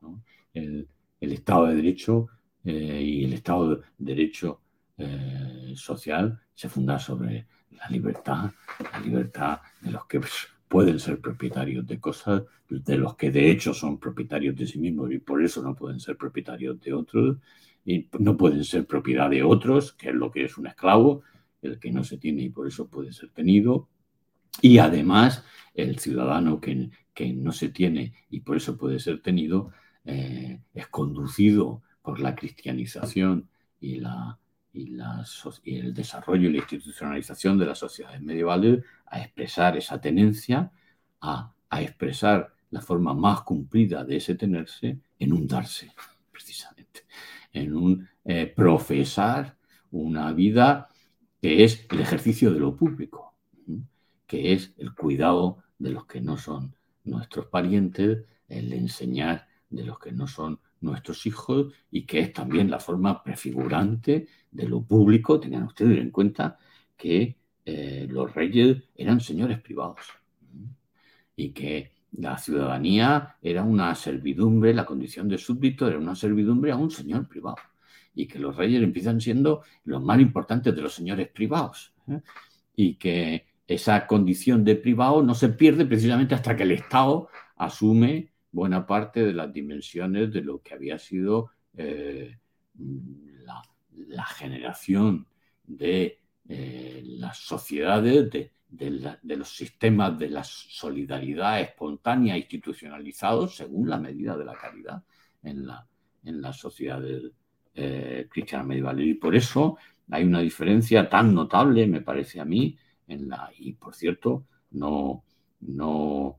El, Estado de Derecho eh, y el Estado de Derecho eh, social se funda sobre la libertad, la libertad de los que pueden ser propietarios de cosas de los que de hecho son propietarios de sí mismos y por eso no pueden ser propietarios de otros y no pueden ser propiedad de otros, que es lo que es un esclavo, el que no se tiene y por eso puede ser tenido. Y además, el ciudadano que, que no se tiene y por eso puede ser tenido, eh, es conducido por la cristianización y, la, y, el desarrollo y la institucionalización de las sociedades medievales, a expresar esa tenencia, a, expresar la forma más cumplida de ese tenerse en un darse, precisamente, en un eh, profesar una vida que es el ejercicio de lo público, que es el cuidado de los que no son nuestros parientes, el enseñar de los que no son nuestros hijos y que es también la forma prefigurante de lo público. Tengan ustedes en cuenta que eh, los reyes eran señores privados y que la ciudadanía era una servidumbre, la condición de súbdito era una servidumbre a un señor privado y que los reyes empiezan siendo los más importantes de los señores privados ¿eh? y que esa condición de privado no se pierde precisamente hasta que el Estado asume buena parte de las dimensiones de lo que había sido eh, la, generación de eh, las sociedades, de, los sistemas de la solidaridad espontánea institucionalizados según la medida de la caridad en, la, en las sociedades eh, cristianas medievales. Y por eso hay una diferencia tan notable, me parece a mí, en la, y por cierto, no, no,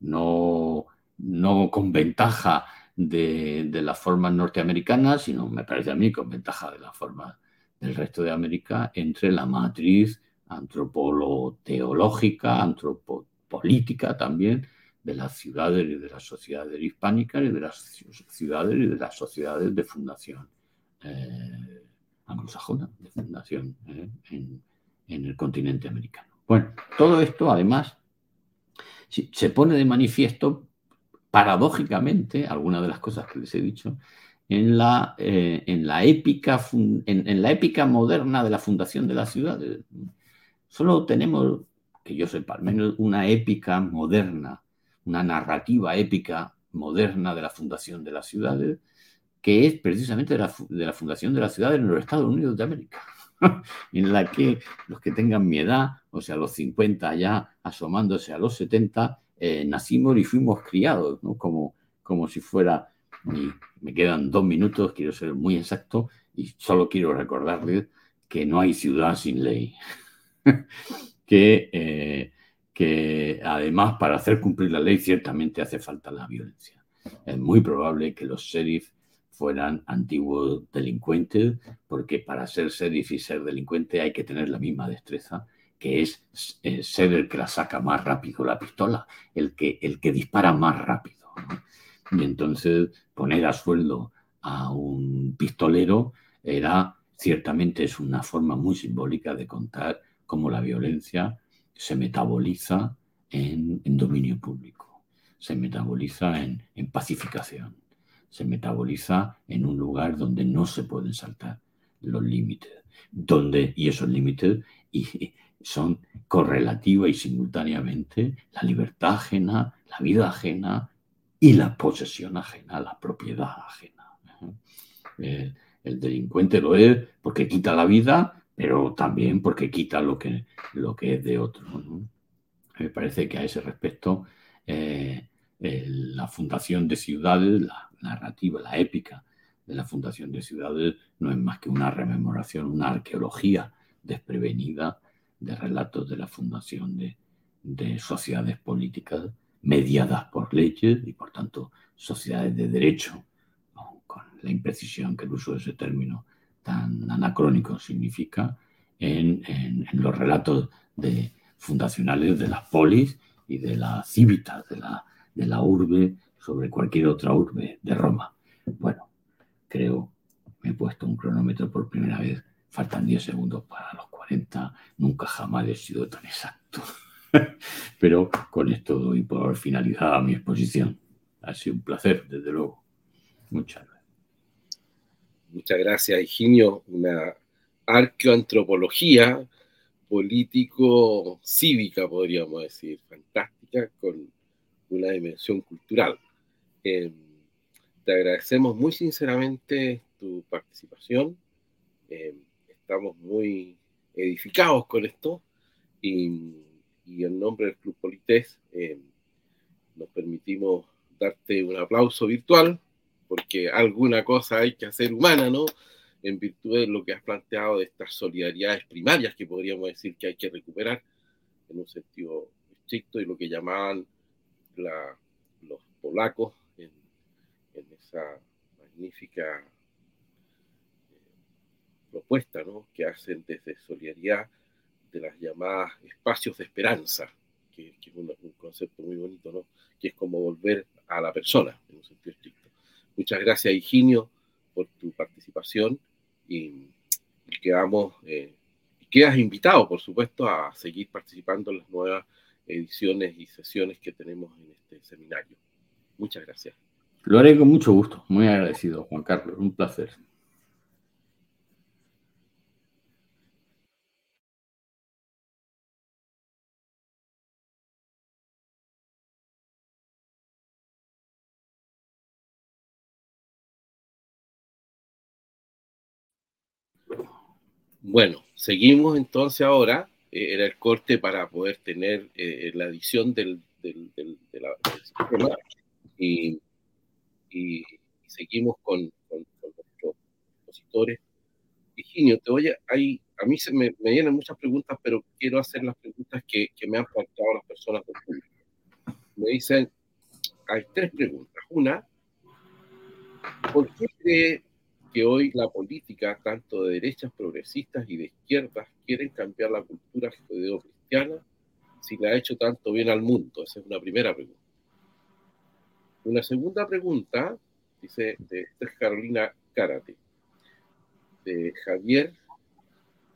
no, no con ventaja de, de las formas norteamericanas, sino me parece a mí con ventaja de las formas del resto de América, entre la matriz antropolo-teológica, antropopolítica también, de las ciudades y de las sociedades hispánicas y de las ciudades y de las sociedades de fundación eh, anglosajona, de fundación eh, en, el continente americano. Bueno, todo esto además se pone de manifiesto paradójicamente, algunas de las cosas que les he dicho, en la, eh, en la, épica, en, la épica moderna de la fundación de las ciudades. Solo tenemos, que yo sepa, al menos una épica moderna, una narrativa épica moderna de la fundación de las ciudades, que es precisamente de la, fundación de las ciudades en los Estados Unidos de América. en la que los que tengan mi edad, o sea, los 50 ya asomándose a los 70, eh, nacimos y fuimos criados. Como, como si fuera, me quedan dos minutos, quiero ser muy exacto, y solo quiero recordarles que no hay ciudad sin ley. que, eh, que además para hacer cumplir la ley ciertamente hace falta la violencia. Es muy probable que los sheriff fueran antiguos delincuentes, porque para ser sheriff y ser delincuente hay que tener la misma destreza, que es eh, ser el que la saca más rápido la pistola, el que, el que dispara más rápido. Y entonces poner a sueldo a un pistolero era ciertamente es una forma muy simbólica de contar cómo la violencia se metaboliza en, dominio público, se metaboliza en, en pacificación se metaboliza en un lugar donde no se pueden saltar los límites, donde, y esos límites y, son correlativa y simultáneamente la libertad ajena, la vida ajena y la posesión ajena, la propiedad ajena. El delincuente lo es porque quita la vida, pero también porque quita lo que, lo que es de otro. Me parece que a ese respecto eh, la fundación de ciudades, la, narrativa, la épica de la fundación de ciudades no es más que una rememoración, una arqueología desprevenida de relatos de la fundación de, sociedades políticas mediadas por leyes y por tanto sociedades de derecho, con la imprecisión que el uso de ese término tan anacrónico significa en, los relatos fundacionales de las polis y de la la, de la urbe sobre cualquier otra urbe de Roma. Bueno, creo, me he puesto un cronómetro por primera vez, faltan 10 segundos para los 40, nunca jamás he sido tan exacto. Pero con esto doy por finalizada mi exposición. Ha sido un placer, desde luego. Muchas gracias. Muchas gracias, Higinio. Una arqueoantropología político-cívica, podríamos decir, fantástica, con una dimensión cultural. Eh, te agradecemos muy sinceramente tu participación. Eh, estamos muy edificados con esto y, en nombre del Club Polités eh, nos permitimos darte un aplauso virtual porque alguna cosa hay que hacer humana, ¿no? En virtud de lo que has planteado de estas solidaridades primarias que podríamos decir que hay que recuperar en un sentido estricto y lo que llamaban los polacos en, esa magnífica eh, propuesta ¿no? que hacen desde solidaridad de las llamadas espacios de esperanza, que, es un, concepto muy bonito, ¿no? que es como volver a la persona en un sentido estricto. Muchas gracias, Higinio, por tu participación y, quedamos, eh, quedas invitado, por supuesto, a seguir participando en las nuevas ediciones y sesiones que tenemos en este seminario. Muchas gracias. Lo haré con mucho gusto. Muy agradecido, Juan Carlos. Un placer. Bueno, seguimos entonces ahora. Eh, era el corte para poder tener eh, la edición del, del, sistema y, seguimos con, con, nuestros expositores. Virginio, te voy a, hay, a mí se me, me, vienen muchas preguntas, pero quiero hacer las preguntas que, que me han planteado las personas del público. Me dicen, hay tres preguntas. Una, ¿por qué cree que hoy la política, tanto de derechas progresistas y de izquierdas, quieren cambiar la cultura judeo-cristiana si le ha hecho tanto bien al mundo? Esa es una primera pregunta. Una segunda pregunta, dice de, Carolina Cárate, de Javier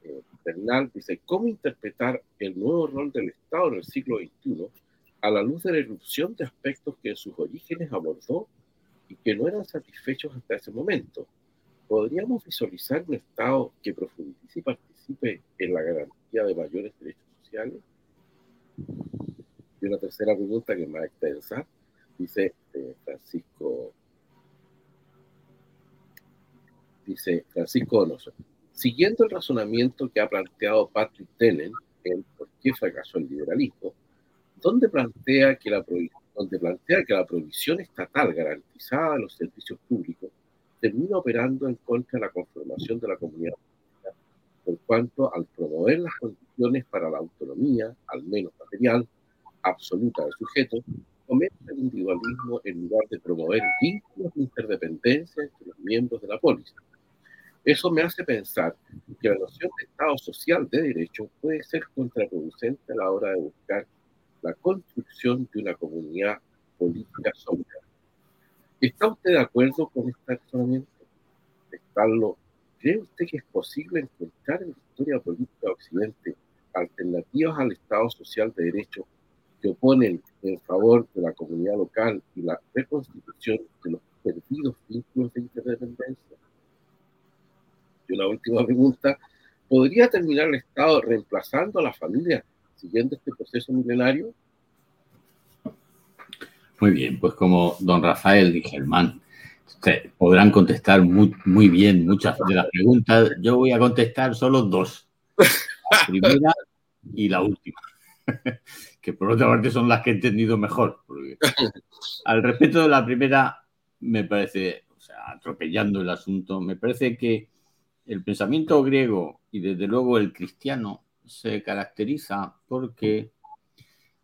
eh, Bernal, dice, ¿cómo interpretar el nuevo rol del Estado en el siglo XXI a la luz de la irrupción de aspectos que en sus orígenes abordó y que no eran satisfechos hasta ese momento? ¿Podríamos visualizar un Estado que profundice y participe en la garantía de mayores derechos sociales? Y una tercera pregunta que es más extensa, dice eh, Francisco, dice Francisco Donoso, siguiendo el razonamiento que ha planteado Patrick Tenen en por qué fracasó el liberalismo, donde plantea que la, donde plantea que la provisión estatal garantizada a los servicios públicos termina operando en contra de la conformación de la comunidad por cuanto al promover las condiciones para la autonomía, al menos material, absoluta del sujeto, comete el individualismo en lugar de promover vínculos de interdependencia entre los miembros de la polis. Eso me hace pensar que la noción de Estado social de derecho puede ser contraproducente a la hora de buscar la construcción de una comunidad política sólida ¿Está usted de acuerdo con este razonamiento? ¿Cree usted que es posible encontrar en la historia política de Occidente alternativas al Estado social de derecho que oponen en favor de la comunidad local y la reconstitución de los perdidos vínculos de interdependencia? Y una última pregunta, ¿podría terminar el Estado reemplazando a la familia siguiendo este proceso milenario? Muy bien, pues como don Rafael y Germán podrán contestar muy, muy bien muchas de las preguntas, yo voy a contestar solo dos. La primera y la última, que por otra parte son las que he entendido mejor. al respecto de la primera, me parece, o sea, atropellando el asunto, me parece que el pensamiento griego y desde luego el cristiano se caracteriza porque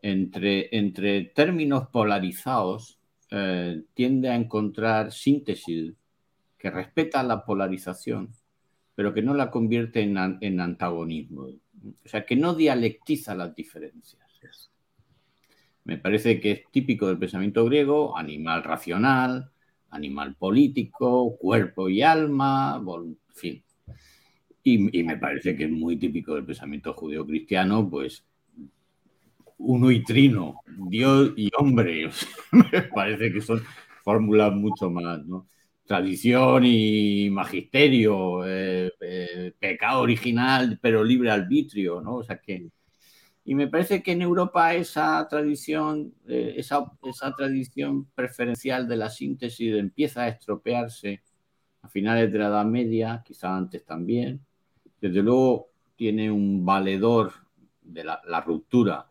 entre, entre términos polarizados eh, tiende a encontrar síntesis que respeta la polarización, pero que no la convierte en, en antagonismo. O sea, que no dialectiza las diferencias. Me parece que es típico del pensamiento griego, animal racional, animal político, cuerpo y alma, en fin. Y, y, me parece que es muy típico del pensamiento judeo-cristiano, pues uno y trino, Dios y hombre. me parece que son fórmulas mucho más, ¿no? Tradición y magisterio, eh, eh, pecado original, pero libre arbitrio, ¿no? O sea que. Y me parece que en Europa esa tradición, eh, esa, esa tradición preferencial de la síntesis empieza a estropearse a finales de la Edad Media, quizá antes también. Desde luego tiene un valedor de la, la ruptura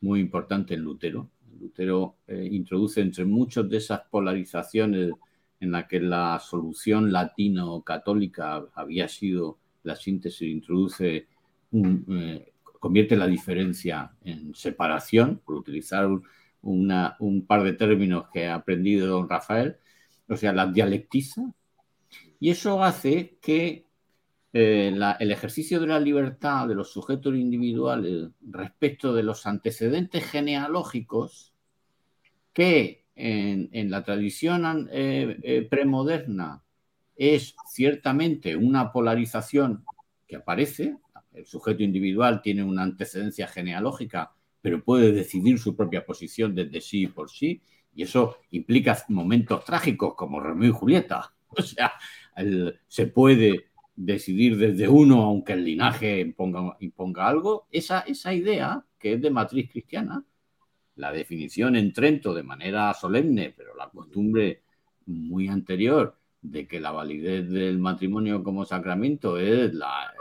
muy importante en Lutero. Lutero eh, introduce entre muchas de esas polarizaciones en la que la solución latino-católica había sido la síntesis, introduce, eh, convierte la diferencia en separación, por utilizar un par de términos que ha aprendido don Rafael, o sea, la dialectiza, y eso hace que eh, el ejercicio de la libertad de los sujetos individuales respecto de los antecedentes genealógicos que en, la tradición eh, eh, premoderna es ciertamente una polarización que aparece, el sujeto individual tiene una antecedencia genealógica, pero puede decidir su propia posición desde sí por sí, y eso implica momentos trágicos como Romeo y Julieta. O sea, se puede decidir desde uno, aunque el linaje imponga, imponga algo, esa, esa idea, que es de matriz cristiana, la definición en Trento de manera solemne, pero la costumbre muy anterior de que la validez del matrimonio como sacramento es la,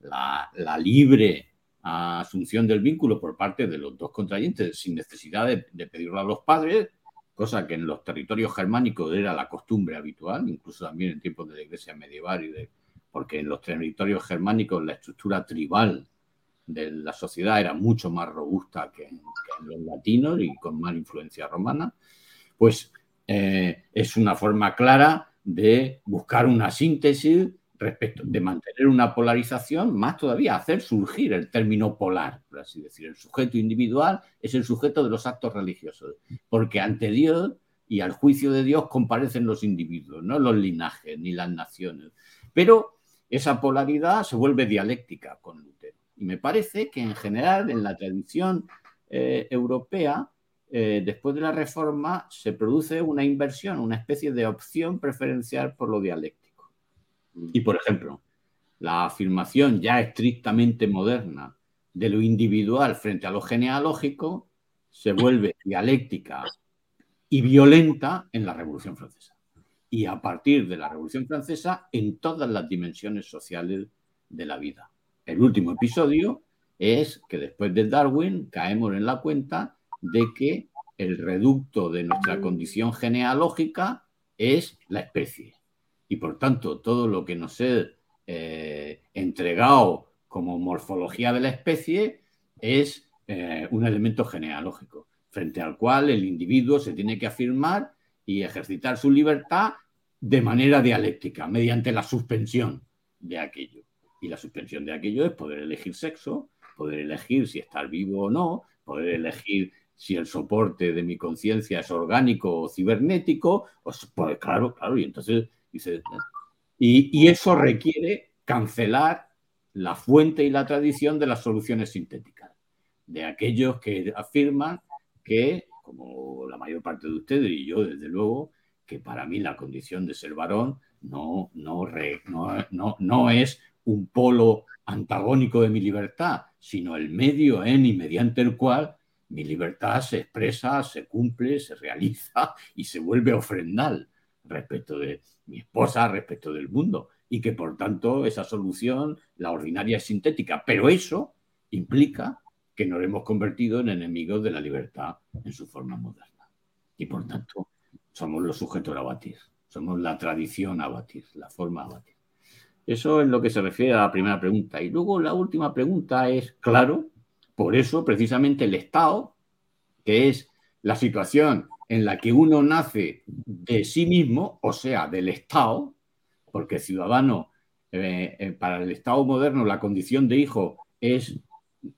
la, libre asunción del vínculo por parte de los dos contrayentes sin necesidad de, de pedirlo a los padres, cosa que en los territorios germánicos era la costumbre habitual, incluso también en tiempos de la iglesia medieval porque en los territorios germánicos la estructura tribal de la sociedad era mucho más robusta que en, los latinos y con más influencia romana, pues eh, es una forma clara de buscar una síntesis respecto de mantener una polarización, más todavía hacer surgir el término polar, por así decir. El sujeto individual es el sujeto de los actos religiosos, porque ante Dios y al juicio de Dios comparecen los individuos, no los linajes ni las naciones. Pero esa polaridad se vuelve dialéctica con Lutero. Y me parece que en general en la tradición eh, europea, eh, después de la reforma, se produce una inversión, una especie de opción preferencial por lo dialéctico. Y, por ejemplo, la afirmación ya estrictamente moderna de lo individual frente a lo genealógico se vuelve dialéctica y violenta en la Revolución Francesa. Y a partir de la Revolución Francesa en todas las dimensiones sociales de la vida. El último episodio es que después de Darwin caemos en la cuenta de que el reducto de nuestra condición genealógica es la especie y por tanto todo lo que nos es eh, entregado como morfología de la especie es eh, un elemento genealógico, frente al cual el individuo se tiene que afirmar y ejercitar su libertad de manera dialéctica, mediante la suspensión de aquello. Y la suspensión de aquello es poder elegir sexo, poder elegir si estar vivo o no, poder elegir si el soporte de mi conciencia es orgánico o cibernético, pues, pues claro, claro, y entonces y, eso requiere cancelar la fuente y la tradición de las soluciones sintéticas, de aquellos que afirman que, como la mayor parte de ustedes y yo, desde luego, que para mí la condición de ser varón no, no, no, no es un polo antagónico de mi libertad, sino el medio en y mediante el cual mi libertad se expresa, se cumple, se realiza y se vuelve ofrendal respecto de mi esposa, respecto del mundo, y que por tanto esa solución, la ordinaria, es sintética. Pero eso implica que nos hemos convertido en enemigos de la libertad en su forma moderna. Y por tanto, somos los sujetos a batir, somos la tradición a batir, la forma a batir. Eso es lo que se refiere a la primera pregunta. Y luego la última pregunta es, claro, por eso precisamente el Estado, que es la situación en la que uno nace de sí mismo, o sea, del Estado, porque ciudadano, eh, eh, para el Estado moderno la condición de hijo es,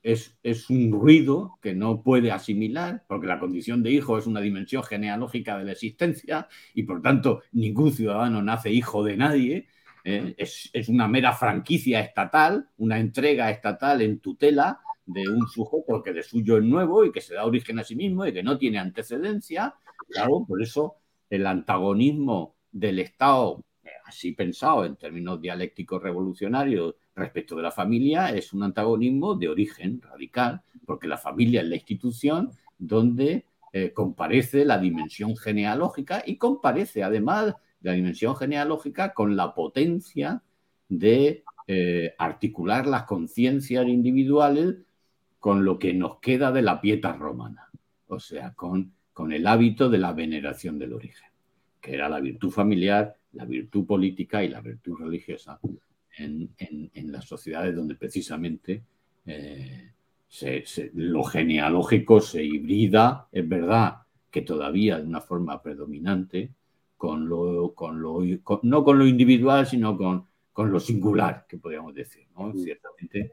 es, es, un ruido que no puede asimilar, porque la condición de hijo es una dimensión genealógica de la existencia y por tanto ningún ciudadano nace hijo de nadie. Eh, es, es una mera franquicia estatal, una entrega estatal en tutela de un sujeto que de suyo es nuevo y que se da origen a sí mismo y que no tiene antecedencia. Claro, por eso el antagonismo del Estado, así pensado en términos dialécticos revolucionarios respecto de la familia, es un antagonismo de origen radical, porque la familia es la institución donde eh, comparece la dimensión genealógica y comparece además la dimensión genealógica con la potencia de eh, articular las conciencias individuales con lo que nos queda de la pieta romana, o sea, con, con el hábito de la veneración del origen. que era la virtud familiar, la virtud política y la virtud religiosa en, las sociedades donde precisamente eh, lo genealógico se hibrida, es verdad que todavía de una forma predominante, con lo, con lo no con lo individual, sino con, con lo singular, que podríamos decir, ¿no? Ciertamente.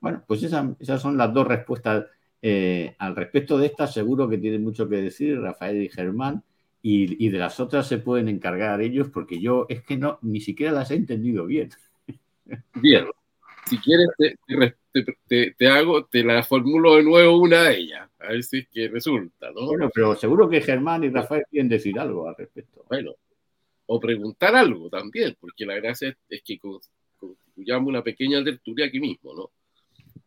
Bueno, pues esas son las dos respuestas. Eh, al respecto de estas, seguro que tienen mucho que decir Rafael y Germán, y, de las otras se pueden encargar ellos, porque yo es que no, ni siquiera las he entendido bien. Bien, si quieres te, te, hago, te la formulo de nuevo una de ellas, a ver si es que resulta, ¿no? Bueno, pero seguro que Germán y Rafael quieren decir algo al respecto. Bueno, o preguntar algo también, porque la gracia es que constituyamos una pequeña tertulia aquí mismo, ¿no?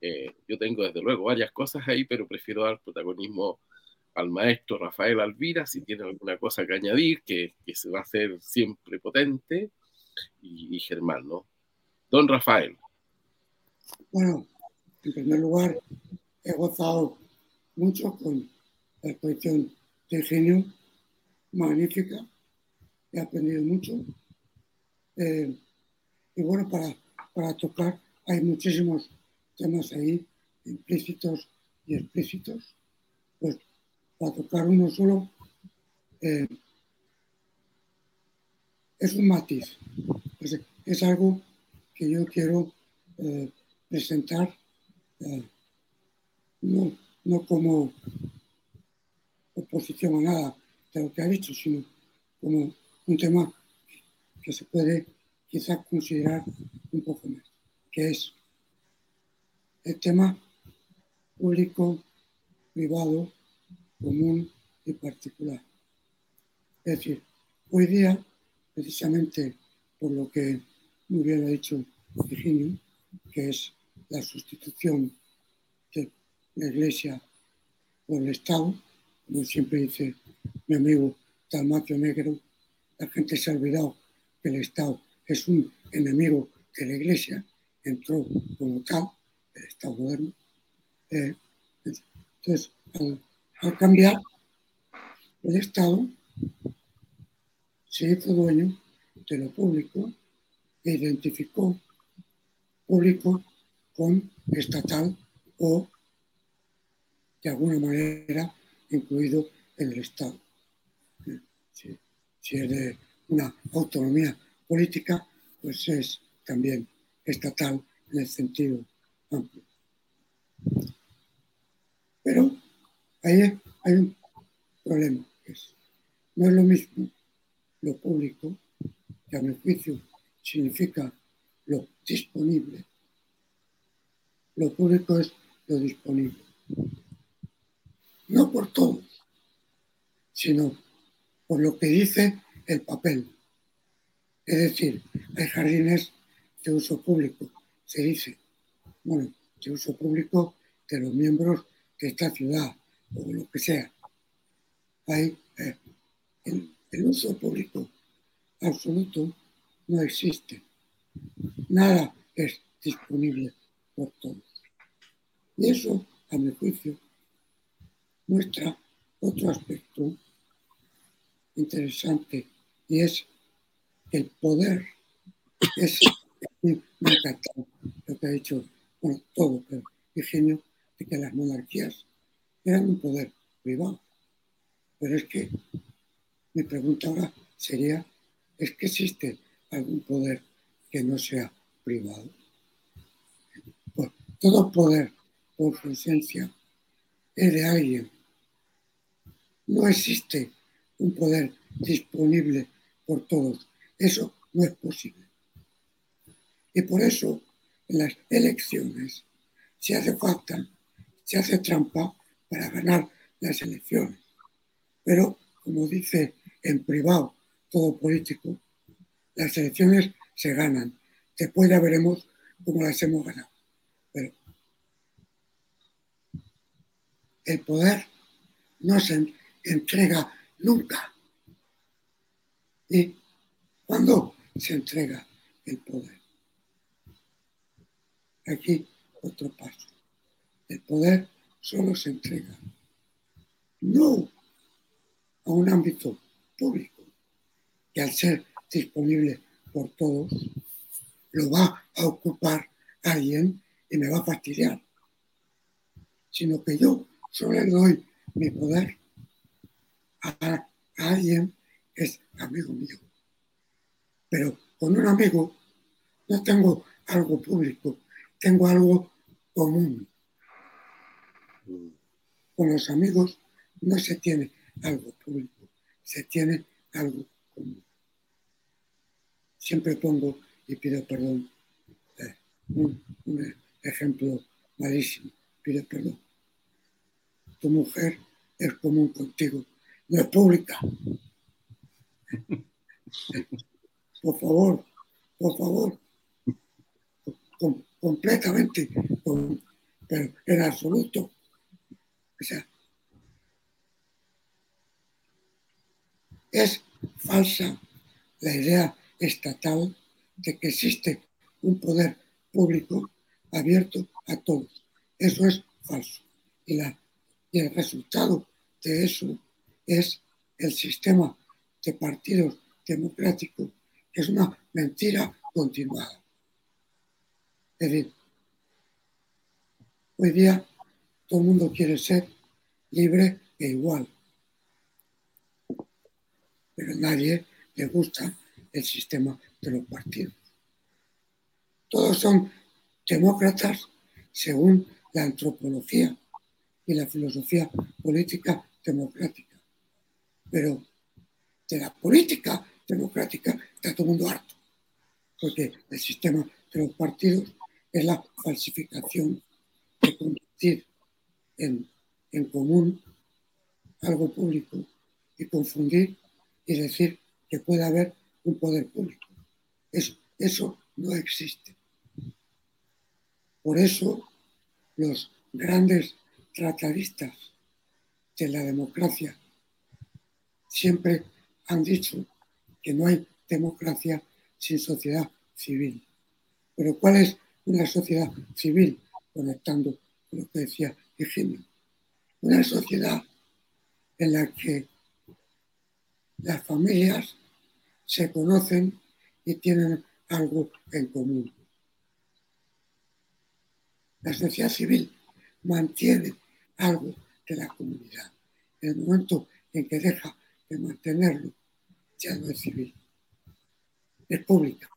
Eh, yo tengo desde luego varias cosas ahí, pero prefiero dar protagonismo al maestro Rafael Alvira, si tiene alguna cosa que añadir, que, que se va a hacer siempre potente, y, y Germán, ¿no? Don Rafael. Bueno, en primer lugar, he gozado mucho con la exposición de genio, magnífica, he aprendido mucho. Eh, y bueno, para, para tocar hay muchísimos temas ahí, implícitos y explícitos. Pues para tocar uno solo, eh, es un matiz, es, algo que yo quiero eh, presentar, no, no como oposición a nada de lo que ha dicho, sino como un tema que se puede quizás considerar un poco más, que es el tema público, privado, común y particular. Es decir, hoy día, precisamente por lo que muy bien ha dicho Virginia, que es la sustitución de la Iglesia por el Estado, como siempre dice mi amigo Dalmacio Negro, la gente se ha olvidado que el Estado es un enemigo de la Iglesia, entró como tal, Estado moderno. Eh, entonces, al, cambiar, el Estado se hizo dueño de lo público e identificó público con estatal o de alguna manera incluido en el Estado. Si, si es de una autonomía política, pues es también estatal en el sentido amplio. Pero ahí hay un problema, no es lo mismo lo público, que a mi juicio significa lo disponible. Lo público es lo disponible. No por todos, sino por lo que dice el papel. Es decir, hay jardines de uso público, se dice, bueno, de uso público de los miembros de esta ciudad o lo que sea. Hay eh, el, uso público absoluto no existe. Nada es disponible por todos. Y eso, a mi juicio, muestra otro aspecto interesante y es el poder. Es, me lo que ha dicho bueno, todo, pero Eugenio, de que las monarquías eran un poder privado. Pero es que mi pregunta ahora sería, ¿es que existe algún poder que no sea privado? Pues todo poder, por su esencia, es de alguien. No existe un poder disponible por todos. Eso no es posible. Y por eso las elecciones se hace falta, se hace trampa para ganar las elecciones. Pero, como dice en privado todo político, las elecciones se ganan. Después ya veremos cómo las hemos ganado. Pero el poder no se entrega nunca. ¿Y cuándo se entrega el poder? Aquí otro paso. El poder solo se entrega no a un ámbito público, que al ser disponible por todos, lo va a ocupar alguien y me va a fastidiar, sino que yo solo le doy mi poder a, alguien que es amigo mío. Pero con un amigo no tengo algo público, tengo algo común. Con los amigos no se tiene algo público, se tiene algo común. Siempre pongo y pido perdón eh, un, ejemplo malísimo, pido perdón. Tu mujer es común contigo, no es pública. Por favor, por favor, completamente, pero en absoluto. O sea, es falsa la idea estatal de que existe un poder público abierto a todos. Eso es falso. Y, y el resultado de eso es el sistema de partidos democráticos, que es una mentira continuada. Es decir, hoy día todo el mundo quiere ser libre e igual, pero a nadie le gusta el sistema de los partidos. Todos son demócratas según la antropología y la filosofía política democrática. Pero de la política democrática está todo el mundo harto, porque el sistema de los partidos es la falsificación de convertir en, en común algo público y confundir y decir que puede haber un poder público. Eso, eso no existe. Por eso los grandes tratadistas de la democracia siempre han dicho que no hay democracia sin sociedad civil. Pero ¿cuál es una sociedad civil? Conectando con lo que decía Eugenio. Una sociedad en la que las familias se conocen y tienen algo en común. La sociedad civil mantiene algo de la comunidad. En el momento en que deja de mantenerlo, ya no es civil. Es pública.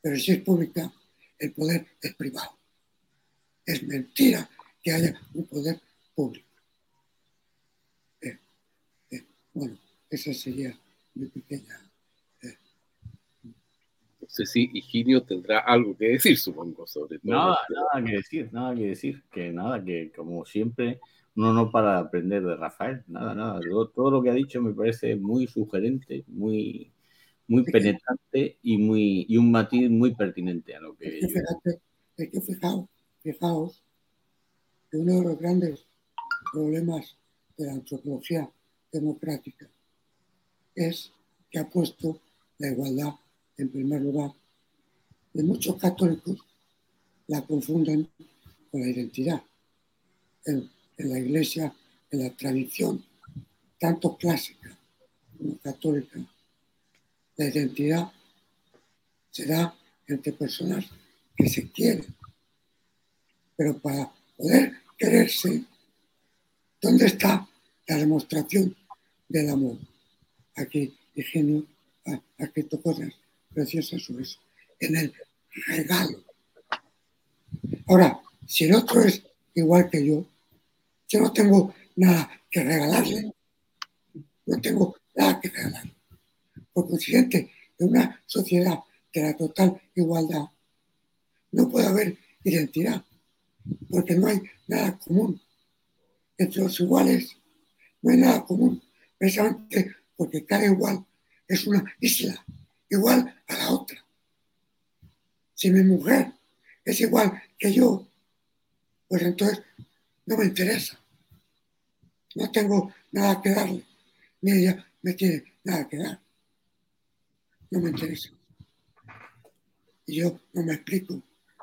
Pero si es pública, el poder es privado. Es mentira que haya un poder público. Eh, eh, bueno, esa sería mi pequeña sé si Higinio tendrá algo que decir, supongo, sobre todo. Nada, nada que decir, nada que decir, que nada, que como siempre uno no para aprender de Rafael, nada, nada. Todo, lo que ha dicho me parece muy sugerente, muy, muy penetrante y, muy, y un matiz muy pertinente a lo que... Es que, es que fijaos, fijaos que uno de los grandes problemas de la antropología democrática es que ha puesto la igualdad en primer lugar, y muchos católicos la confunden con la identidad. En, la iglesia, en la tradición, tanto clásica como católica, la identidad se da entre personas que se quieren. Pero para poder quererse, ¿dónde está la demostración del amor? Aquí, ingenio, ha escrito cosas preciosa sobre eso, en el regalo. Ahora, si el otro es igual que yo, yo no tengo nada que regalarle. No tengo nada que regalarle. Por consiguiente, en una sociedad de la total igualdad, no puede haber identidad, porque no hay nada común. Entre los iguales no hay nada común, precisamente porque cada igual es una isla igual a la otra. Si mi mujer es igual que yo, pues entonces no me interesa. No tengo nada que darle, ni ella me tiene nada que dar. No me interesa. Y yo no me explico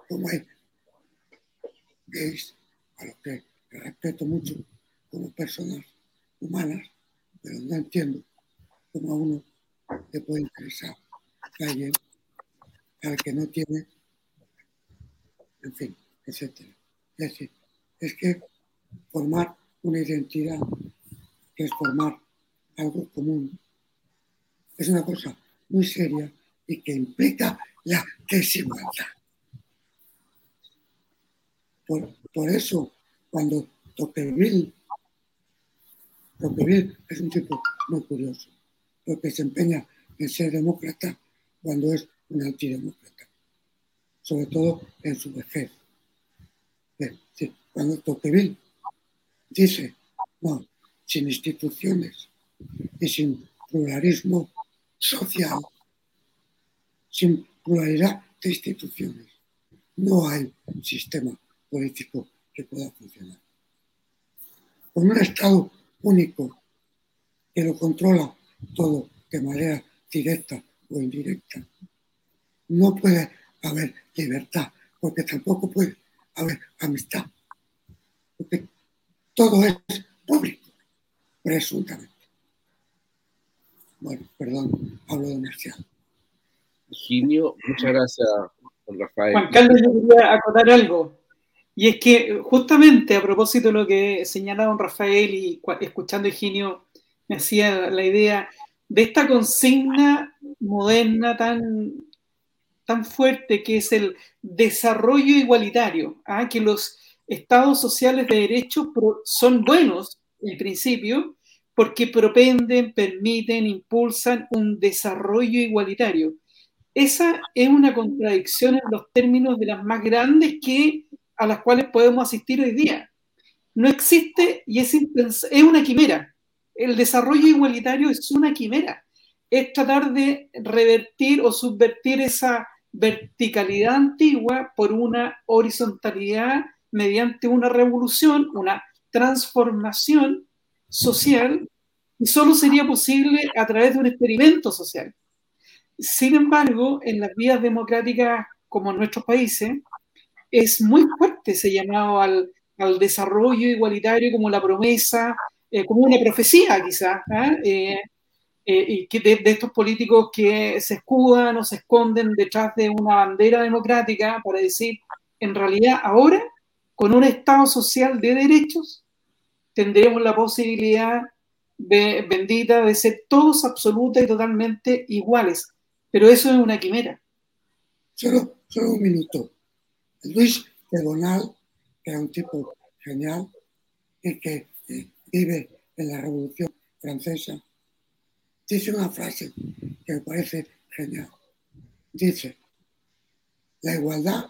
cómo hay gays a los que respeto mucho como personas humanas, pero no entiendo cómo a uno le puede interesar a alguien al que no tiene, en fin, etc. Es decir, es que formar una identidad, que es formar algo común, es una cosa muy seria y que implica la desigualdad. Por, por eso, cuando Tocqueville, Tocqueville es un tipo muy curioso, porque se empeña en ser demócrata cuando es un antidemócrata, sobre todo en su vejez. Cuando Tocqueville dice, no, sin instituciones y sin pluralismo social, sin pluralidad de instituciones, no hay sistema político que pueda funcionar. Con un Estado único que lo controla todo de manera directa o indirecta, no puede haber libertad, porque tampoco puede haber amistad, porque todo es público, presuntamente. Bueno, perdón, hablo demasiado. Ginio, muchas gracias, Rafael. Juan Carlos, yo quería acotar algo. Y es que justamente a propósito de lo que señalaba don Rafael y escuchando a Higinio, me hacía la idea de esta consigna moderna tan, tan fuerte que es el desarrollo igualitario, ¿ah? que los estados sociales de derechos son buenos en principio porque propenden, permiten, impulsan un desarrollo igualitario. Esa es una contradicción en los términos de las más grandes que a las cuales podemos asistir hoy día. No existe y es, es una quimera. El desarrollo igualitario es una quimera. Es tratar de revertir o subvertir esa verticalidad antigua por una horizontalidad mediante una revolución, una transformación social, y solo sería posible a través de un experimento social. Sin embargo, en las vías democráticas como en nuestros países, es muy fuerte ese llamado al, al desarrollo igualitario como la promesa, eh, como una profecía quizás, ¿ah? eh, eh, que de, de, estos políticos que se escudan o se esconden detrás de una bandera democrática para decir, en realidad ahora, con un Estado social de derechos, tendremos la posibilidad de, bendita de ser todos absoluta y totalmente iguales. Pero eso es una quimera. Solo, solo un minuto. Luis Diagonal, que era un tipo genial y que eh, vive en la Revolución Francesa, dice una frase que me parece genial. Dice, la igualdad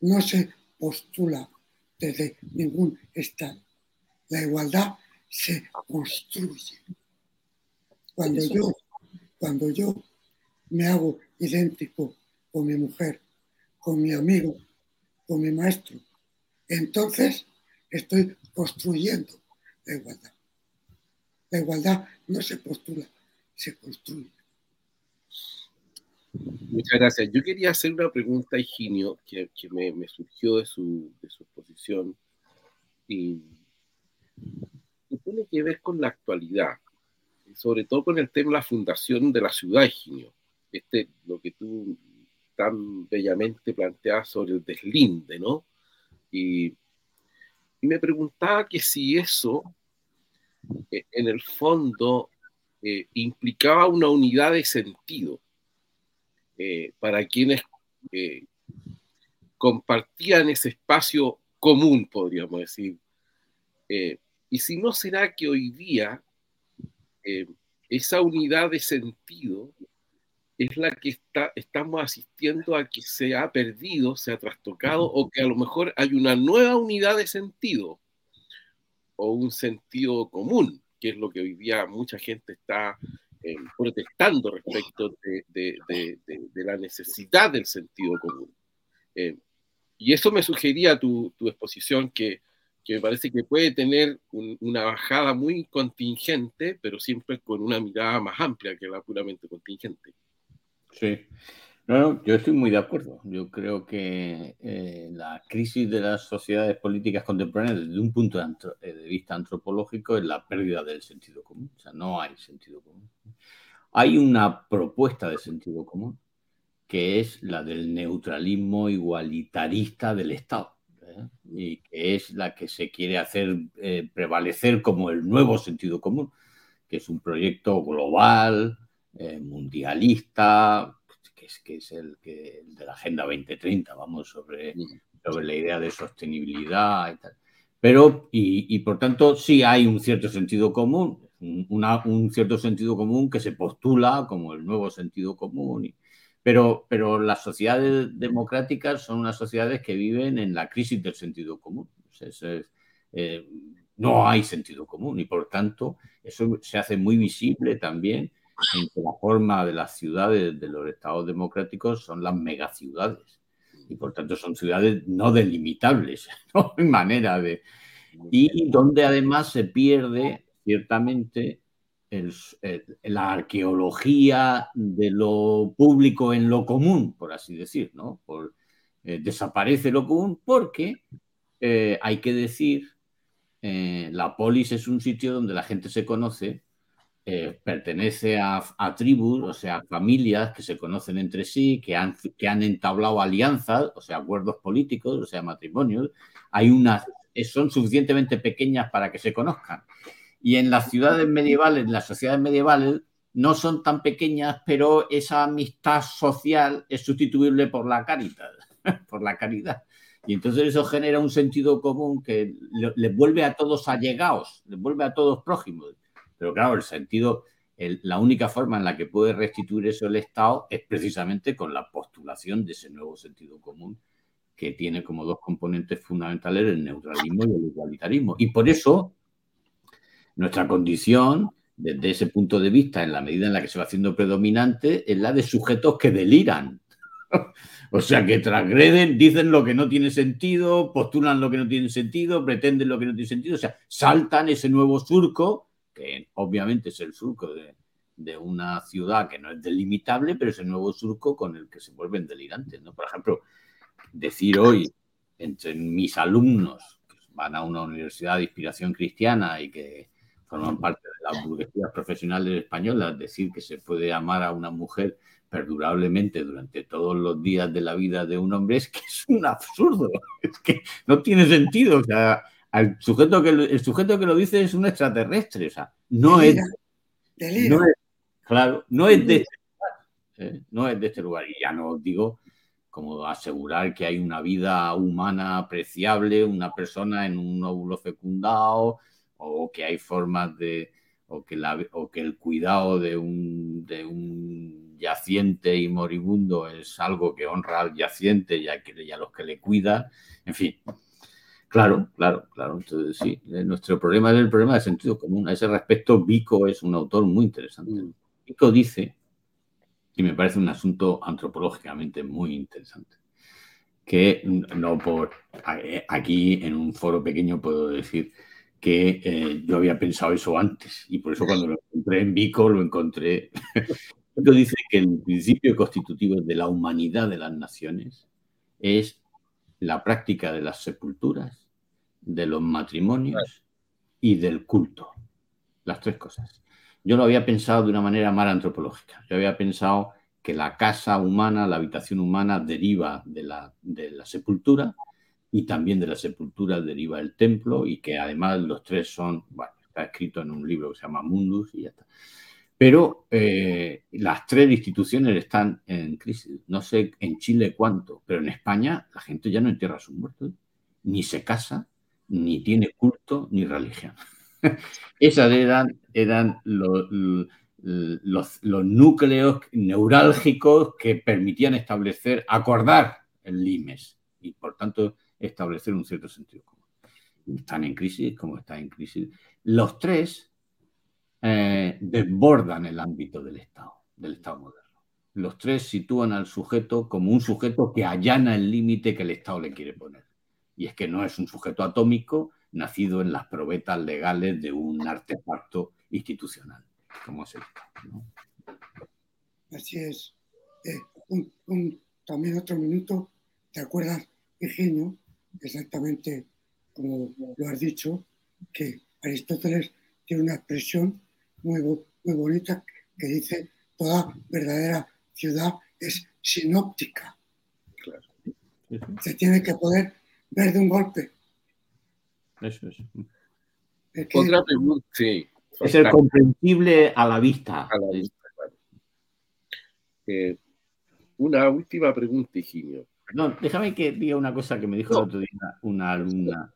no se postula desde ningún estado. La igualdad se construye. Cuando yo, cuando yo me hago idéntico con mi mujer con mi amigo, con mi maestro. Entonces estoy construyendo la igualdad. La igualdad no se postula, se construye. Muchas gracias. Yo quería hacer una pregunta a Higinio que, que me, me, surgió de su, de su exposición y, y, tiene que ver con la actualidad, sobre todo con el tema de la fundación de la ciudad, Higinio. Este, lo que tú tan bellamente planteada sobre el deslinde, ¿no? Y, me preguntaba que si eso, eh, en el fondo, eh, implicaba una unidad de sentido eh, para quienes compartían ese espacio común, podríamos decir. Y si no será que hoy día esa unidad de sentido es la que está, estamos asistiendo a que se ha perdido, se ha trastocado o que a lo mejor hay una nueva unidad de sentido o un sentido común, que es lo que hoy día mucha gente está eh, protestando respecto de, de, de, de, la necesidad del sentido común. Eh, y eso me sugería tu, tu exposición que, que, me parece que puede tener un, una bajada muy contingente, pero siempre con una mirada más amplia que la puramente contingente. Sí. No, yo estoy muy de acuerdo. Yo creo que eh, la crisis de las sociedades políticas contemporáneas, desde un punto de, eh, de, vista antropológico, es la pérdida del sentido común. O sea, no hay sentido común. hay una propuesta de sentido común que es la del neutralismo igualitarista del Estado ¿eh? y que es la que se quiere hacer eh, prevalecer como el nuevo sentido común, que es un proyecto global, eh, mundialista, que es, que es el, que, de la Agenda 2030, vamos, sobre, sobre la idea de sostenibilidad y tal. Pero, y, por tanto, sí hay un cierto sentido común, un cierto sentido común que se postula como el nuevo sentido común. Pero, pero las sociedades democráticas son unas sociedades que viven en la crisis del sentido común. Eh, no hay sentido común y por tanto eso se hace muy visible también en la forma de las ciudades de los estados democráticos son las megaciudades y por tanto son ciudades no delimitables, no hay manera de... Y donde además se pierde ciertamente la arqueología de lo público en lo común, por así decir, ¿no? Por, eh, desaparece lo común porque eh, hay que decir, eh, la polis es un sitio donde la gente se conoce eh, pertenece a, tribus, o sea, familias que se conocen entre sí, que han, que han entablado alianzas, o sea, acuerdos políticos, o sea, matrimonios. Hay unas, eh, son suficientemente pequeñas para que se conozcan. Y en las ciudades medievales, en las sociedades medievales, no son tan pequeñas, pero esa amistad social es sustituible por la caridad, por la caridad. Y entonces eso genera un sentido común que les vuelve a todos allegados, les vuelve a todos prójimos. Pero claro, el sentido, la única forma en la que puede restituir eso el Estado es precisamente con la postulación de ese nuevo sentido común que tiene como dos componentes fundamentales el neutralismo y el igualitarismo. Y por eso nuestra condición, desde ese punto de vista, en la medida en la que se va haciendo predominante, es la de sujetos que deliran. o sea, que transgreden, dicen lo que no tiene sentido, postulan lo que no tiene sentido, pretenden lo que no tiene sentido, o sea, saltan ese nuevo surco que obviamente es el surco de, una ciudad que no es delimitable, pero es el nuevo surco con el que se vuelven delirantes. ¿no? Por ejemplo, decir hoy entre mis alumnos que van a una universidad de inspiración cristiana y que forman parte de las burguesías profesionales españolas, decir que se puede amar a una mujer perdurablemente durante todos los días de la vida de un hombre es que es un absurdo, es que no tiene sentido. O sea, al sujeto que el sujeto que lo dice es un extraterrestre, o sea, no es, claro, no es de este lugar, ¿eh? no es de este lugar. Y ya no digo como asegurar que hay una vida humana apreciable, una persona en un óvulo fecundado, o que hay formas de, o que, la, o que el cuidado de un, de un yaciente y moribundo es algo que honra al yaciente y a, y a los que le cuida, en fin Claro, claro, claro. Entonces, sí, eh, nuestro problema es el problema de sentido común. A ese respecto, Vico es un autor muy interesante. Mm. Vico dice, y me parece un asunto antropológicamente muy interesante, que no por eh, aquí en un foro pequeño puedo decir que eh, yo había pensado eso antes y por eso cuando lo encontré en Vico lo encontré. Vico dice que el principio constitutivo de la humanidad de las naciones es la práctica de las sepulturas de los matrimonios y del culto. Las tres cosas. Yo lo había pensado de una manera más antropológica. Yo había pensado que la casa humana, la habitación humana deriva de la, de la sepultura y también de la sepultura deriva el templo y que además los tres son, bueno, está escrito en un libro que se llama Mundus y ya está. Pero eh, las tres instituciones están en crisis. No sé en Chile cuánto, pero en España la gente ya no entierra a sus muertos, ni se casa, ni tiene culto ni religión. Esas eran, eran los, los, núcleos neurálgicos que permitían establecer, acordar el limes y por tanto establecer un cierto sentido común. Están en crisis, como están en crisis. Los tres eh, desbordan el ámbito del Estado, del Estado moderno. Los tres sitúan al sujeto como un sujeto que allana el límite que el Estado le quiere poner y es que no es un sujeto atómico nacido en las probetas legales de un artefacto institucional, como es ¿no? Así es. Eh, también otro minuto, ¿te acuerdas, Eugenio? Exactamente como lo has dicho, que Aristóteles tiene una expresión muy, muy bonita que dice toda verdadera ciudad es sinóptica. Claro. Se tiene que poder ver de un golpe. Eso es. Es que- Otra pregunta, sí. Es el comprensible a la vista. A la vista, claro. Eh, una última pregunta, Higinio. Perdón, déjame que diga una cosa que me dijo No. el otro día una alumna.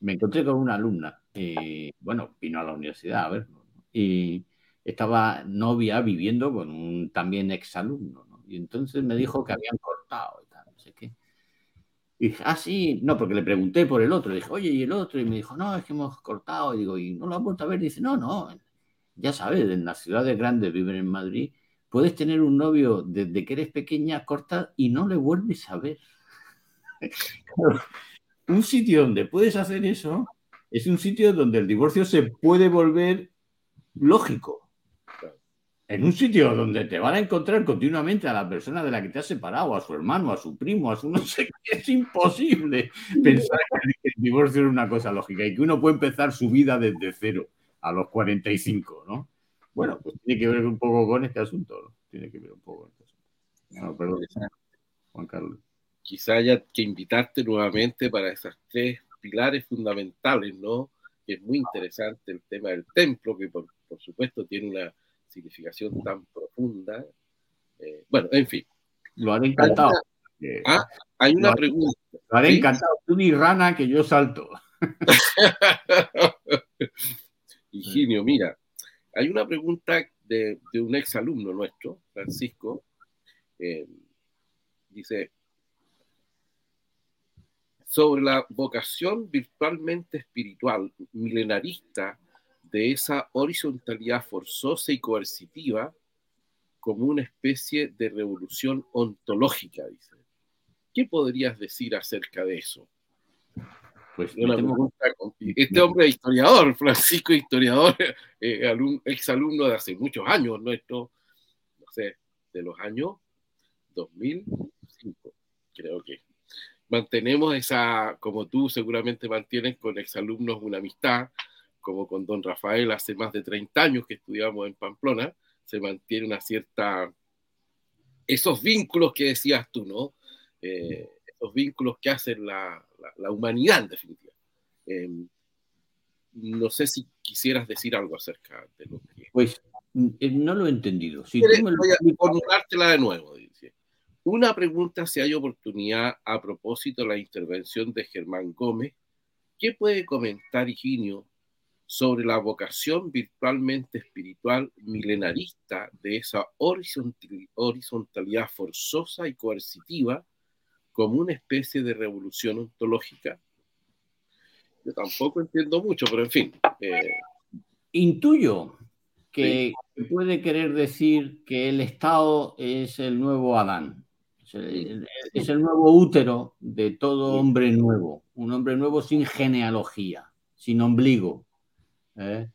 Me encontré con una alumna, eh, bueno, vino a la universidad a ver, y estaba novia viviendo con un también exalumno, ¿no? Y entonces me dijo que habían cortado y tal, no sé qué. Y dije, ah, sí, no, porque le pregunté por el otro, le dije, oye, ¿y el otro? Y me dijo, no, es que hemos cortado, y digo, ¿y no lo han vuelto a ver? Y dice, no, no, ya sabes, en las ciudades grandes viven en Madrid, puedes tener un novio desde que eres pequeña, corta y no le vuelves a ver. Un sitio donde puedes hacer eso es un sitio donde el divorcio se puede volver lógico. En un sitio donde te van a encontrar continuamente a la persona de la que te has separado, a su hermano, a su primo, a su no sé qué, es imposible pensar que el divorcio es una cosa lógica y que uno puede empezar su vida desde cero a los 45, ¿no? Bueno, pues tiene que ver un poco con este asunto, ¿no? Tiene que ver un poco con este asunto. No, perdón, Juan Carlos. Quizá haya que invitarte nuevamente para esas tres pilares fundamentales, ¿no? Que es muy interesante el tema del templo, que por, por supuesto tiene una significación tan profunda. Eh, bueno, en fin. Lo haré encantado. Eh, Ah, hay una pregunta. lo haré sí. encantado. Tú ni rana que yo salto. Higinio, mira, hay una pregunta de, un ex alumno nuestro, Francisco. eh, dice, sobre la vocación virtualmente espiritual milenarista de esa horizontalidad forzosa y coercitiva como una especie de revolución ontológica, dice. ¿Qué podrías decir acerca de eso? Pues me temo- Este hombre historiador, Francisco historiador, eh, alum- exalumno de hace muchos años, nuestro, no sé, de los años 2005, creo que. Mantenemos esa, como tú seguramente mantienes con exalumnos una amistad, como con don Rafael hace más de 30 años que estudiamos en Pamplona, se mantiene una cierta, esos vínculos que decías tú, ¿no? Eh, esos vínculos que hacen la, la- la humanidad en definitiva. Eh, no sé si quisieras decir algo acerca de lo que... Pues eh, no lo he entendido. Si tú me lo a explicas- formulártela de nuevo, dice. Una pregunta si hay oportunidad a propósito de la intervención de Germán Gómez. ¿Qué puede comentar Higinio sobre la vocación virtualmente espiritual milenarista de esa horizontal- horizontalidad forzosa y coercitiva como una especie de revolución ontológica? Yo tampoco entiendo mucho, pero en fin. eh, Intuyo que puede querer decir que el Estado es el nuevo Adán. Es el, es el nuevo útero de todo hombre nuevo. Un hombre nuevo sin genealogía, sin ombligo. ¿eh?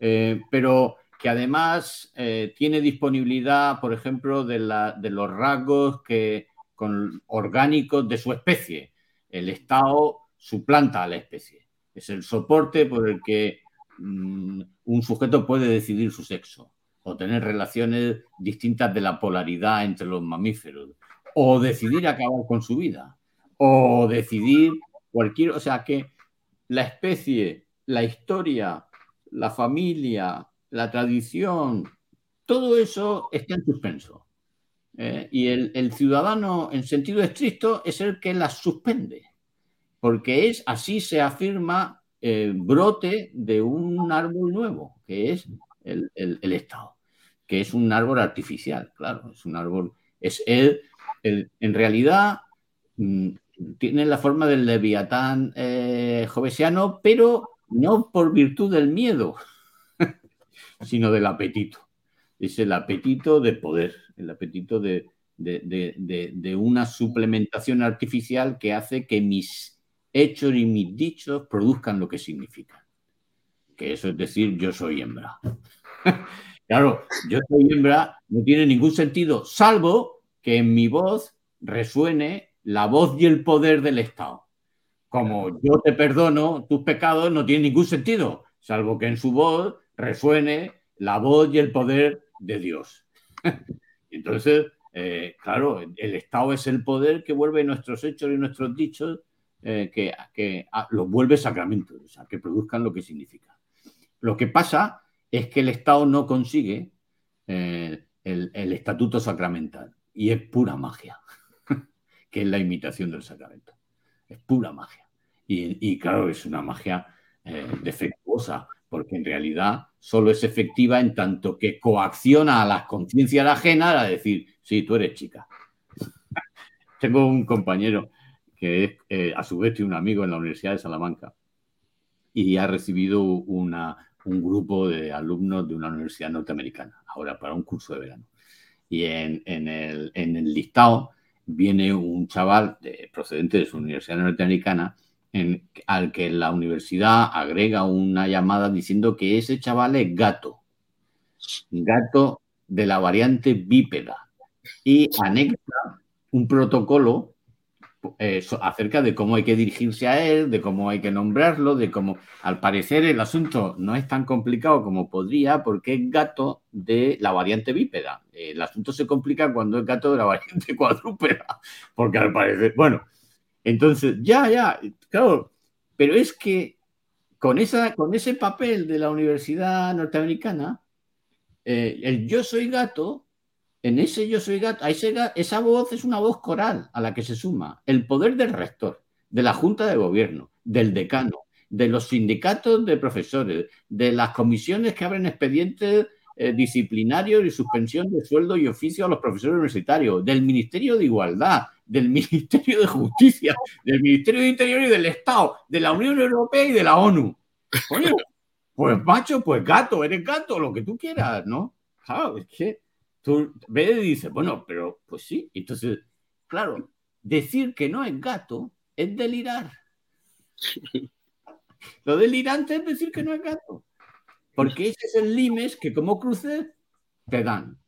Eh, pero que además eh, tiene disponibilidad, por ejemplo, de, la- de los rasgos que, con, orgánicos de su especie. El Estado suplanta a la especie. Es el soporte por el que mm, un sujeto puede decidir su sexo o tener relaciones distintas de la polaridad entre los mamíferos o decidir acabar con su vida o decidir cualquier, o sea que la especie, la historia, la familia, la tradición, todo eso está en suspenso. ¿Eh? Y el, ciudadano, en sentido estricto, es el que las suspende, porque es así se afirma el brote de un árbol nuevo, que es el, el- Estado, que es un árbol artificial, claro, es un árbol, es el- en realidad mm, tiene la forma del leviatán eh, jovesiano, pero no por virtud del miedo, sino del apetito. Es el apetito de poder, el apetito de, una suplementación artificial que hace que mis hechos y mis dichos produzcan lo que significan. Que eso es decir, yo soy hembra. claro, yo soy hembra no tiene ningún sentido, salvo que en mi voz resuene la voz y el poder del Estado. Como yo te perdono tus pecados, no tiene ningún sentido, salvo que en su voz resuene la voz y el poder de Dios. Entonces, eh, claro, el Estado es el poder que vuelve nuestros hechos y nuestros dichos, eh, que, que los vuelve sacramentos, o sea, que produzcan lo que significa. Lo que pasa es que el Estado no consigue eh, el, estatuto sacramental y es pura magia, que es la imitación del sacramento. Es pura magia. Y, claro, es una magia defectuosa, porque en realidad solo es efectiva en tanto que coacciona a las conciencias ajenas a decir, sí, tú eres chica. Tengo un compañero que es, eh, a su vez tiene un amigo en la Universidad de Salamanca y ha recibido una, un grupo de alumnos de una universidad norteamericana, ahora para un curso de verano. Y en, el, en el, listado viene un chaval procedente de su universidad norteamericana al que la universidad agrega una llamada diciendo que ese chaval es gato, gato de la variante bípeda, y anexa un protocolo eh, acerca de cómo hay que dirigirse a él, de cómo hay que nombrarlo, de cómo, al parecer, el asunto no es tan complicado como podría porque es gato de la variante bípeda. El asunto se complica cuando es gato de la variante cuadrúpeda, porque al parecer, bueno, entonces, ya, ya, claro, pero es que con, esa, con ese papel de la universidad norteamericana, eh, el yo soy gato, en ese yo soy gato, esa voz es una voz coral a la que se suma el poder del rector, de la junta de gobierno, del decano, de los sindicatos de profesores, de las comisiones que abren expedientes eh, disciplinarios y suspensión de sueldo y oficio a los profesores universitarios, del Ministerio de Igualdad, del Ministerio de Justicia, del Ministerio de Interior y del Estado, de la Unión Europea y de la ONU. pues macho, pues gato, eres gato, lo que tú quieras, ¿no? Claro, es que tú ves y dices, bueno, pero pues sí. Entonces, claro, decir que no es gato es delirar. Lo delirante es decir que no es gato. Porque ese es el limes que como cruces te dan.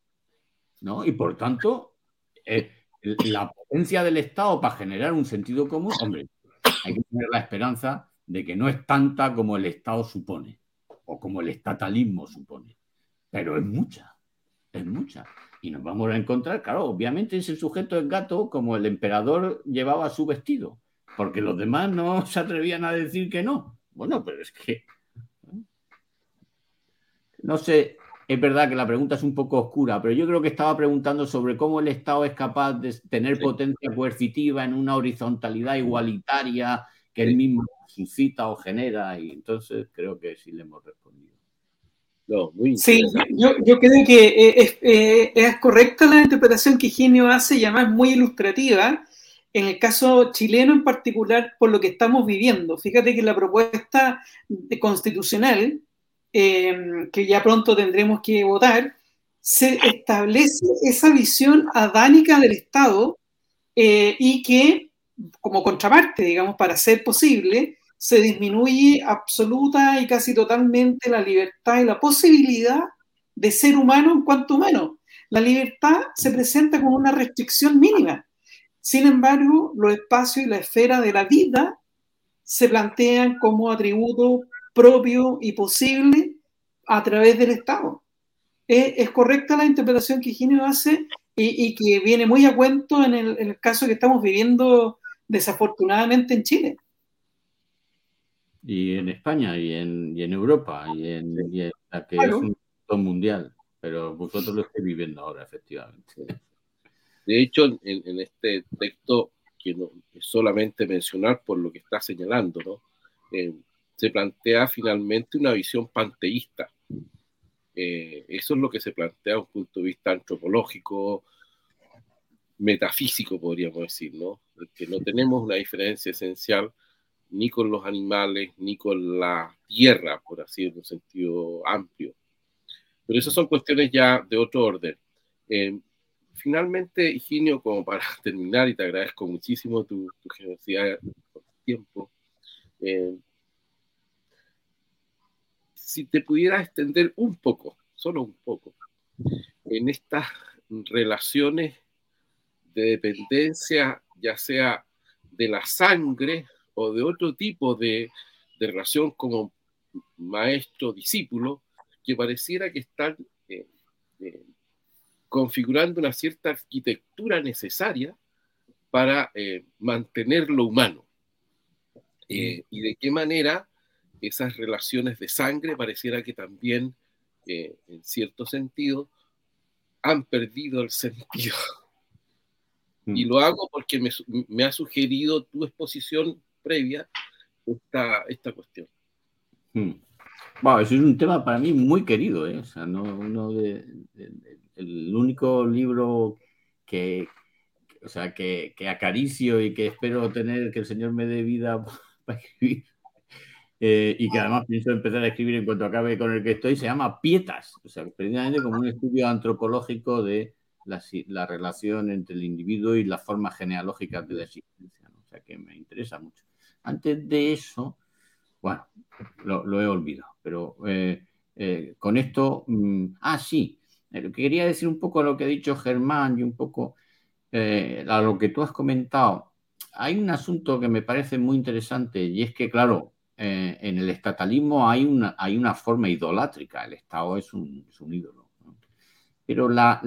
¿no? Y por tanto, eh, la potencia del Estado para generar un sentido común, hombre, hay que tener la esperanza de que no es tanta como el Estado supone o como el estatalismo supone, pero es mucha, es mucha. Y nos vamos a encontrar, claro, obviamente ese sujeto es gato como el emperador llevaba su vestido, porque los demás no se atrevían a decir que no. Bueno, pero es que no sé, es verdad que la pregunta es un poco oscura, pero yo creo que estaba preguntando sobre cómo el Estado es capaz de tener potencia coercitiva en una horizontalidad igualitaria que él mismo suscita o genera, y entonces creo que sí le hemos respondido. sí, yo, creo que es, eh, es, correcta la interpretación que Genio hace y además muy ilustrativa en el caso chileno en particular por lo que estamos viviendo. Fíjate que la propuesta constitucional Em, que ya pronto tendremos que votar, se establece esa visión adánica del Estado eh, y que, como contraparte, digamos, para ser posible, se disminuye absoluta y casi totalmente la libertad y la posibilidad de ser humano en cuanto humano. La libertad se presenta como una restricción mínima. Sin embargo, los espacios y la esfera de la vida se plantean como atributo propio y posible a través del Estado. Es, correcta la interpretación que Ginio hace y, que viene muy a cuento en el, caso que estamos viviendo desafortunadamente en Chile. Y en España, y en, Europa, y en, la que es un mundial, pero vosotros lo estáis viviendo ahora, efectivamente. De hecho, en, este texto, que no solamente mencionar por lo que está señalando, ¿no? Eh, se plantea finalmente una visión panteísta. Eh, eso es lo que se plantea desde un punto de vista antropológico, metafísico, podríamos decir, ¿no? Que no tenemos una diferencia esencial ni con los animales, ni con la tierra, por así en un sentido amplio. Pero esas son cuestiones ya de otro orden. Eh, finalmente, Higinio, como para terminar, y te agradezco muchísimo tu, generosidad por tu tiempo, eh, si te pudieras extender un poco, solo un poco, en estas relaciones de dependencia, ya sea de la sangre o de otro tipo de, relación como maestro-discípulo, que pareciera que están eh, eh, configurando una cierta arquitectura necesaria para eh, mantener lo humano. Eh, y de qué manera esas relaciones de sangre pareciera que también, eh, en cierto sentido, han perdido el sentido. Y mm. lo hago porque me, ha sugerido tu exposición previa esta, esta cuestión. Mm. Bueno, eso es un tema para mí muy querido, ¿eh? O sea, no, uno de, el único libro que, o sea, que, que, acaricio y que espero tener que el Señor me dé vida para escribir eh, y que además pienso empezar a escribir en cuanto acabe con el que estoy, se llama Pietas, o sea, precisamente como un estudio antropológico de la, la relación entre el individuo y las formas genealógicas de la existencia, o sea, que me interesa mucho. Antes de eso, bueno, lo, he olvidado, pero eh, eh, con esto, mm, ah, sí, quería decir un poco lo que ha dicho Germán y un poco a lo que tú has comentado. Hay un asunto que me parece muy interesante y es que, claro, eh, en el estatalismo hay una, forma idolátrica, el Estado es un, ídolo. Pero la,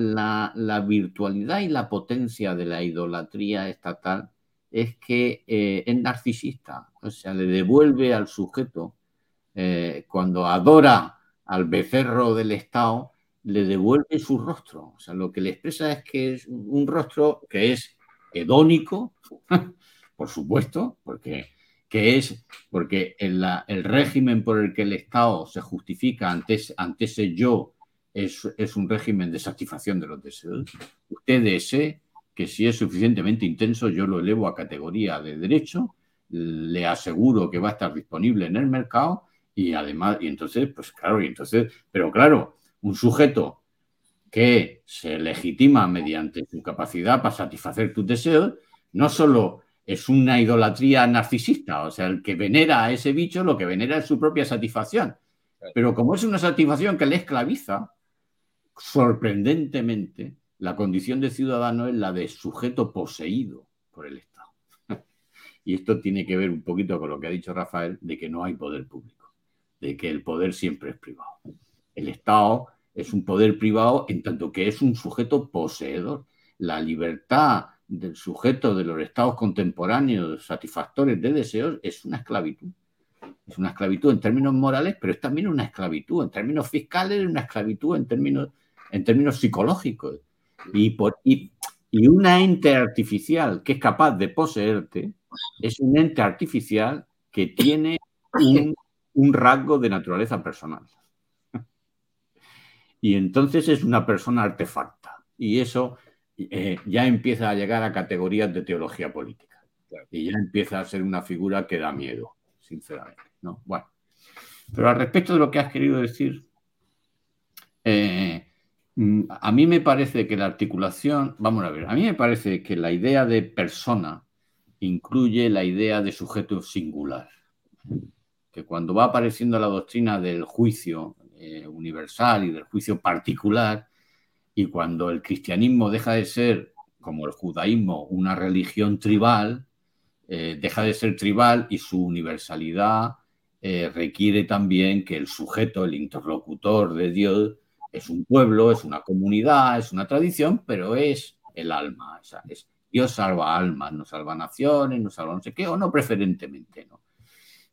virtualidad y la potencia de la idolatría estatal es que eh, es narcisista, o sea, le devuelve al sujeto, eh, cuando adora al becerro del Estado, le devuelve su rostro. O sea, lo que le expresa es que es un rostro que es hedónico, por supuesto, porque que es porque el, régimen por el que el Estado se justifica ante, ante ese yo es, es, un régimen de satisfacción de los deseos. Usted desee que si es suficientemente intenso, yo lo elevo a categoría de derecho, le aseguro que va a estar disponible en el mercado y además, y entonces, pues claro, y entonces, pero claro, un sujeto que se legitima mediante su capacidad para satisfacer tus deseos, no solo es una idolatría narcisista. O sea, el que venera a ese bicho lo que venera es su propia satisfacción. Pero como es una satisfacción que le esclaviza, sorprendentemente, la condición de ciudadano es la de sujeto poseído por el Estado. Y esto tiene que ver un poquito con lo que ha dicho Rafael, de que no hay poder público, de que el poder siempre es privado. El Estado es un poder privado en tanto que es un sujeto poseedor. La libertad del sujeto de los estados contemporáneos satisfactores de deseos es una esclavitud. Es una esclavitud en términos morales, pero es también una esclavitud en términos fiscales, una esclavitud en términos, en términos psicológicos. Y, por, y, una ente artificial que es capaz de poseerte es un ente artificial que tiene un, un rasgo de naturaleza personal. Y entonces es una persona artefacta. Y eso eh, ya empieza a llegar a categorías de teología política. Y ya empieza a ser una figura que da miedo, sinceramente. ¿no? Bueno, pero al respecto de lo que has querido decir, eh, mm, a mí me parece que la articulación, vamos a ver, a mí me parece que la idea de persona incluye la idea de sujeto singular. Que cuando va apareciendo la doctrina del juicio eh, universal y del juicio particular, y cuando el cristianismo deja de ser, como el judaísmo, una religión tribal, eh, deja de ser tribal y su universalidad eh, requiere también que el sujeto, el interlocutor de Dios, es un pueblo, es una comunidad, es una tradición, pero es el alma. es, Dios salva almas, no salva naciones, no salva no sé qué, o no preferentemente, ¿no?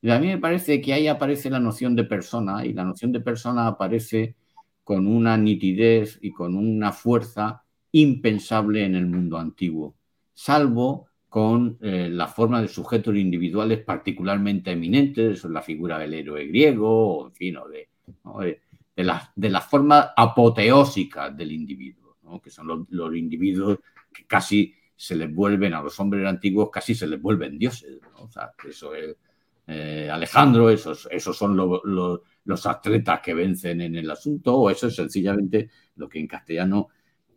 Y a mí me parece que ahí aparece la noción de persona y la noción de persona aparece con una nitidez y con una fuerza impensable en el mundo antiguo, salvo con eh, la forma de sujetos individuales particularmente eminentes, la figura del héroe griego, o, en fin, de, de, la, de las formas apoteósicas del individuo, que son los, individuos que casi se les vuelven a los hombres antiguos, casi se les vuelven dioses. O sea, eso es eh, Alejandro, esos, esos son los atletas que vencen en el asunto, o eso es sencillamente lo que en castellano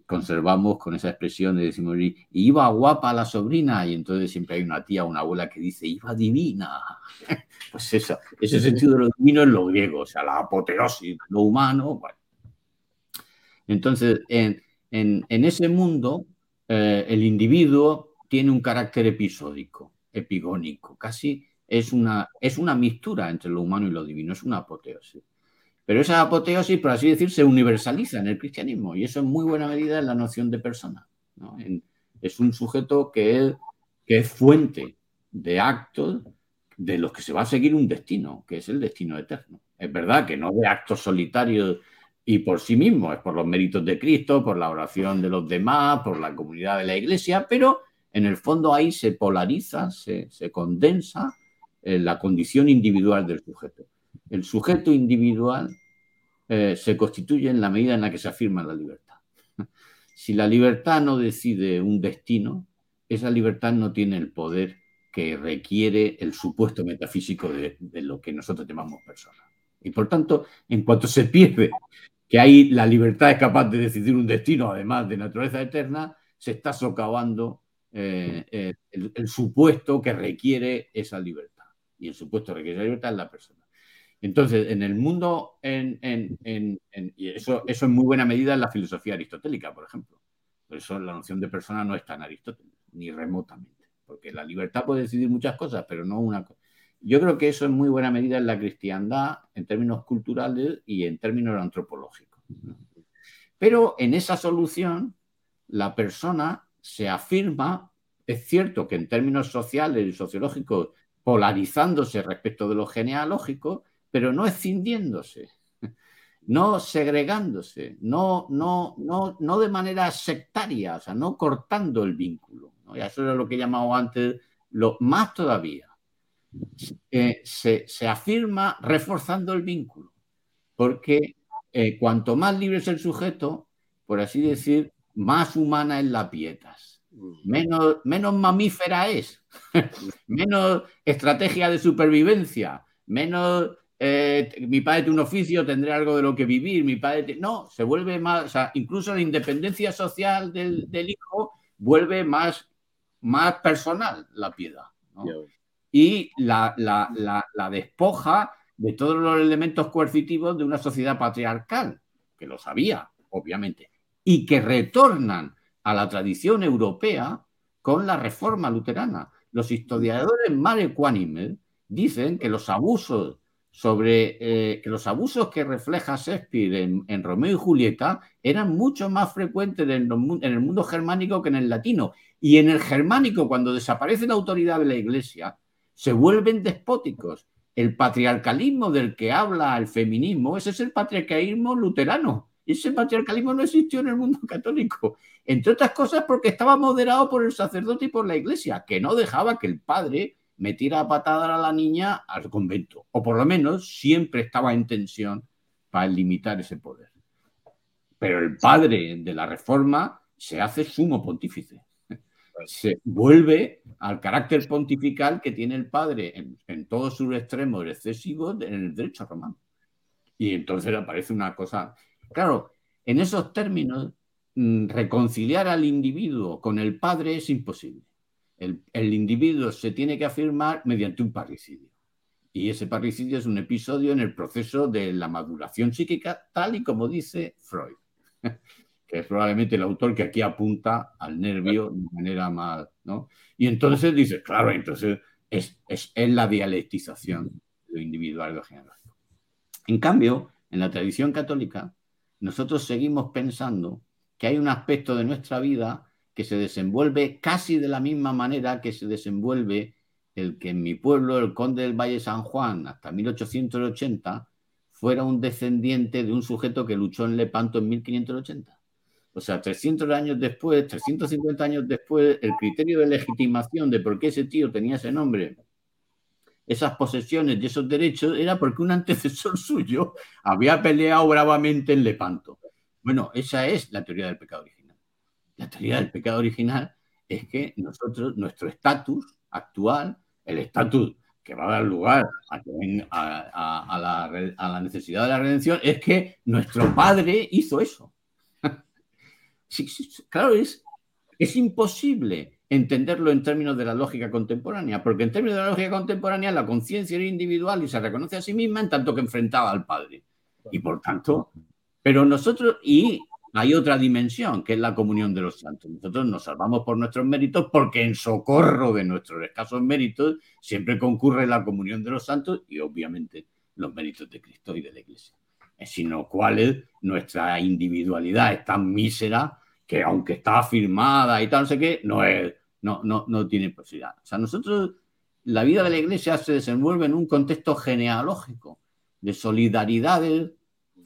conservamos con esa expresión de decimos, iba guapa la sobrina, y entonces siempre hay una tía o una abuela que dice, iba divina. Pues eso, ese sentido de lo divino es lo griego, o sea, la apoteosis, lo humano. Entonces, en, ese mundo, eh, el individuo tiene un carácter episódico, epigónico, casi es una, es una mixtura entre lo humano y lo divino, es una apoteosis. Pero esa apoteosis, por así decir, se universaliza en el cristianismo y eso en muy buena medida es la noción de persona. es un sujeto que es, que es fuente de actos de los que se va a seguir un destino, que es el destino eterno. Es verdad que no de actos solitarios y por sí mismo, es por los méritos de Cristo, por la oración de los demás, por la comunidad de la iglesia, pero en el fondo ahí se polariza, se, condensa eh, la condición individual del sujeto. El sujeto individual eh, se constituye en la medida en la que se afirma la libertad. Si la libertad no decide un destino, esa libertad no tiene el poder que requiere el supuesto metafísico de, lo que nosotros llamamos persona. Y por tanto, en cuanto se pierde que ahí la libertad es capaz de decidir un destino, además de naturaleza eterna, se está socavando eh, el, supuesto que requiere esa libertad. Y el supuesto requiere esa libertad es la persona. Entonces, en el mundo, en, y eso, eso en muy buena medida en la filosofía aristotélica, por ejemplo. Por eso la noción de persona no está en Aristóteles, ni remotamente. Porque la libertad puede decidir muchas cosas, pero no una cosa. Yo creo que eso en muy buena medida en la cristiandad, en términos culturales y en términos antropológicos. Pero en esa solución, la persona se afirma, es cierto que en términos sociales y sociológicos, polarizándose respecto de lo genealógico, pero no escindiéndose, no segregándose, no, no, no, no de manera sectaria, o sea, no cortando el vínculo. Y eso era lo que he llamado antes, lo más todavía eh, se, afirma reforzando el vínculo, porque eh, cuanto más libre es el sujeto, por así decir, más humana es la pietas, menos, menos mamífera es, menos estrategia de supervivencia, menos eh, mi padre tiene un oficio, tendré algo de lo que vivir, mi padre... No, se vuelve más, o sea, incluso la independencia social del, hijo vuelve más, más personal la piedad. ¿no? y la, despoja de todos los elementos coercitivos de una sociedad patriarcal, que lo sabía, obviamente, y que retornan a la tradición europea con la reforma luterana. Los historiadores más ecuánimes dicen que los abusos sobre eh, que los abusos que refleja Shakespeare en, Romeo y Julieta eran mucho más frecuentes en, en, el mundo germánico que en el latino. Y en el germánico, cuando desaparece la autoridad de la Iglesia, se vuelven despóticos. El patriarcalismo del que habla el feminismo, ese es el patriarcalismo luterano. Ese patriarcalismo no existió en el mundo católico, entre otras cosas porque estaba moderado por el sacerdote y por la iglesia, que no dejaba que el padre metiera a patada a la niña al convento, o por lo menos siempre estaba en tensión para limitar ese poder. Pero el padre de la reforma se hace sumo pontífice se vuelve al carácter pontifical que tiene el padre en, todos sus extremos excesivos en el derecho romano. Y entonces aparece una cosa. Claro, en esos términos, reconciliar al individuo con el padre es imposible. El, el individuo se tiene que afirmar mediante un parricidio. Y ese parricidio es un episodio en el proceso de la maduración psíquica, tal y como dice Freud. que es probablemente el autor que aquí apunta al nervio de manera más, ¿no? Y entonces dice, claro, entonces es, es, la dialectización de lo individual y lo genealógico. En cambio, en la tradición católica, nosotros seguimos pensando que hay un aspecto de nuestra vida que se desenvuelve casi de la misma manera que se desenvuelve el que en mi pueblo, el conde del Valle San Juan, hasta 1880, fuera un descendiente de un sujeto que luchó en Lepanto en 1580. O sea, 300 años después, 350 años después, el criterio de legitimación de por qué ese tío tenía ese nombre, esas posesiones y esos derechos, era porque un antecesor suyo había peleado bravamente en Lepanto. Bueno, esa es la teoría del pecado original. La teoría del pecado original es que nosotros, nuestro estatus actual, el estatus que va a dar lugar a, la, necesidad de la redención, es que nuestro padre hizo eso claro, es, es imposible entenderlo en términos de la lógica contemporánea, porque en términos de la lógica contemporánea la conciencia era individual y se reconoce a sí misma en tanto que enfrentaba al Padre. Y por tanto, pero nosotros, y hay otra dimensión, que es la comunión de los santos. Nosotros nos salvamos por nuestros méritos porque en socorro de nuestros escasos méritos siempre concurre la comunión de los santos y obviamente los méritos de Cristo y de la Iglesia. sin los cuales nuestra individualidad es tan mísera que aunque está afirmada y tal, no sé qué, no, es, no, no, no tiene posibilidad. O sea, nosotros, la vida de la iglesia se desenvuelve en un contexto genealógico de solidaridades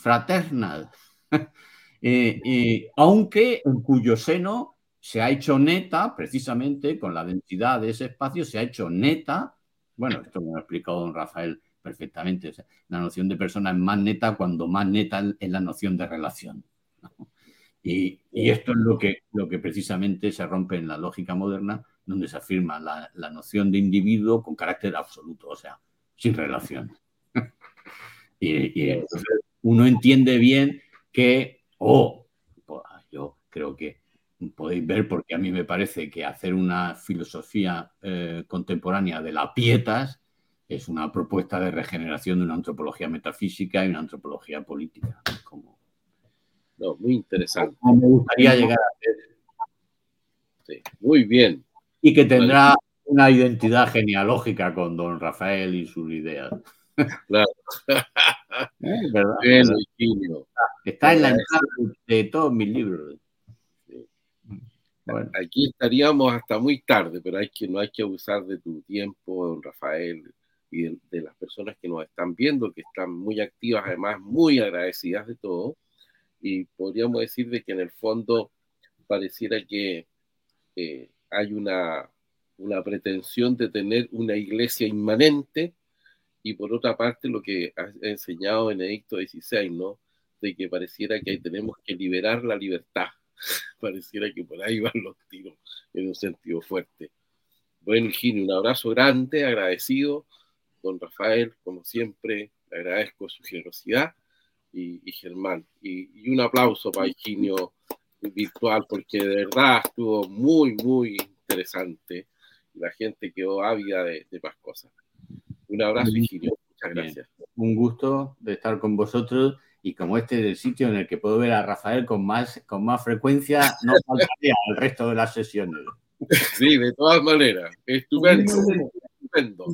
fraternas, eh, eh, aunque en cuyo seno se ha hecho neta, precisamente con la densidad de ese espacio, se ha hecho neta, bueno, esto me lo ha explicado don Rafael perfectamente, la noción de persona es más neta cuando más neta es la noción de relación. Y, esto es lo que, lo que precisamente se rompe en la lógica moderna, donde se afirma la, noción de individuo con carácter absoluto, o sea, sin relación. y, entonces uno entiende bien que, o oh, yo creo que podéis ver, porque a mí me parece que hacer una filosofía eh, contemporánea de la pietas es una propuesta de regeneración de una antropología metafísica y una antropología política. Como, no, muy interesante. me gustaría llegar a ser. Sí, muy bien. Y que tendrá una identidad genealógica con don Rafael y sus ideas. Claro. ¿Verdad? Está en la entrada de todos mis libros. Aquí estaríamos hasta muy tarde, pero hay que, no hay que abusar de tu tiempo, don Rafael, y de, las personas que nos están viendo, que están muy activas, además muy agradecidas de todo. Y podríamos decir de que en el fondo pareciera que eh, hay una, una pretensión de tener una iglesia inmanente y por otra parte lo que ha enseñado en Edicto 16, ¿no? De que pareciera que tenemos que liberar la libertad. pareciera que por ahí van los tiros en un sentido fuerte. Bueno, Gini, un abrazo grande, agradecido. Don Rafael, como siempre, agradezco su generosidad y, Germán. Y, un aplauso para Higinio virtual, porque de verdad estuvo muy, muy interesante. La gente quedó ávida de, de más cosas. Un abrazo, Higinio. Muchas gracias. Un gusto de estar con vosotros y como este es el sitio en el que puedo ver a Rafael con más, con más frecuencia, no faltaría el resto de las sesiones. Sí, de todas maneras. Estupendo. estupendo.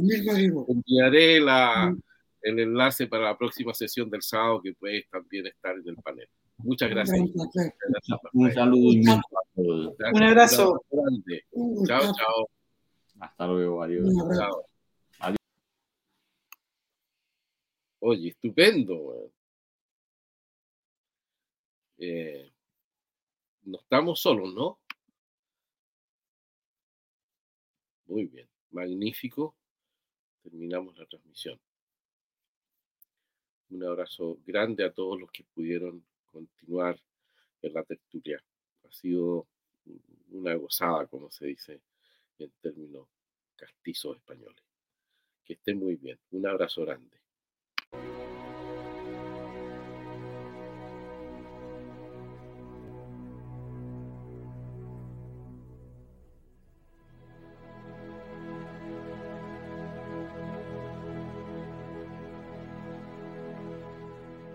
Enviaré la, el enlace para la próxima sesión del sábado que puedes también estar en el panel. Muchas gracias. Un saludo Un abrazo. Chao, chao. Hasta luego, adiós. Chao. Oye, estupendo. Eh, no estamos solos, ¿no? Muy bien, magnífico. Terminamos la transmisión. Un abrazo grande a todos los que pudieron continuar en la tertulia. Ha sido una gozada, como se dice en términos castizos españoles. Que estén muy bien. Un abrazo grande.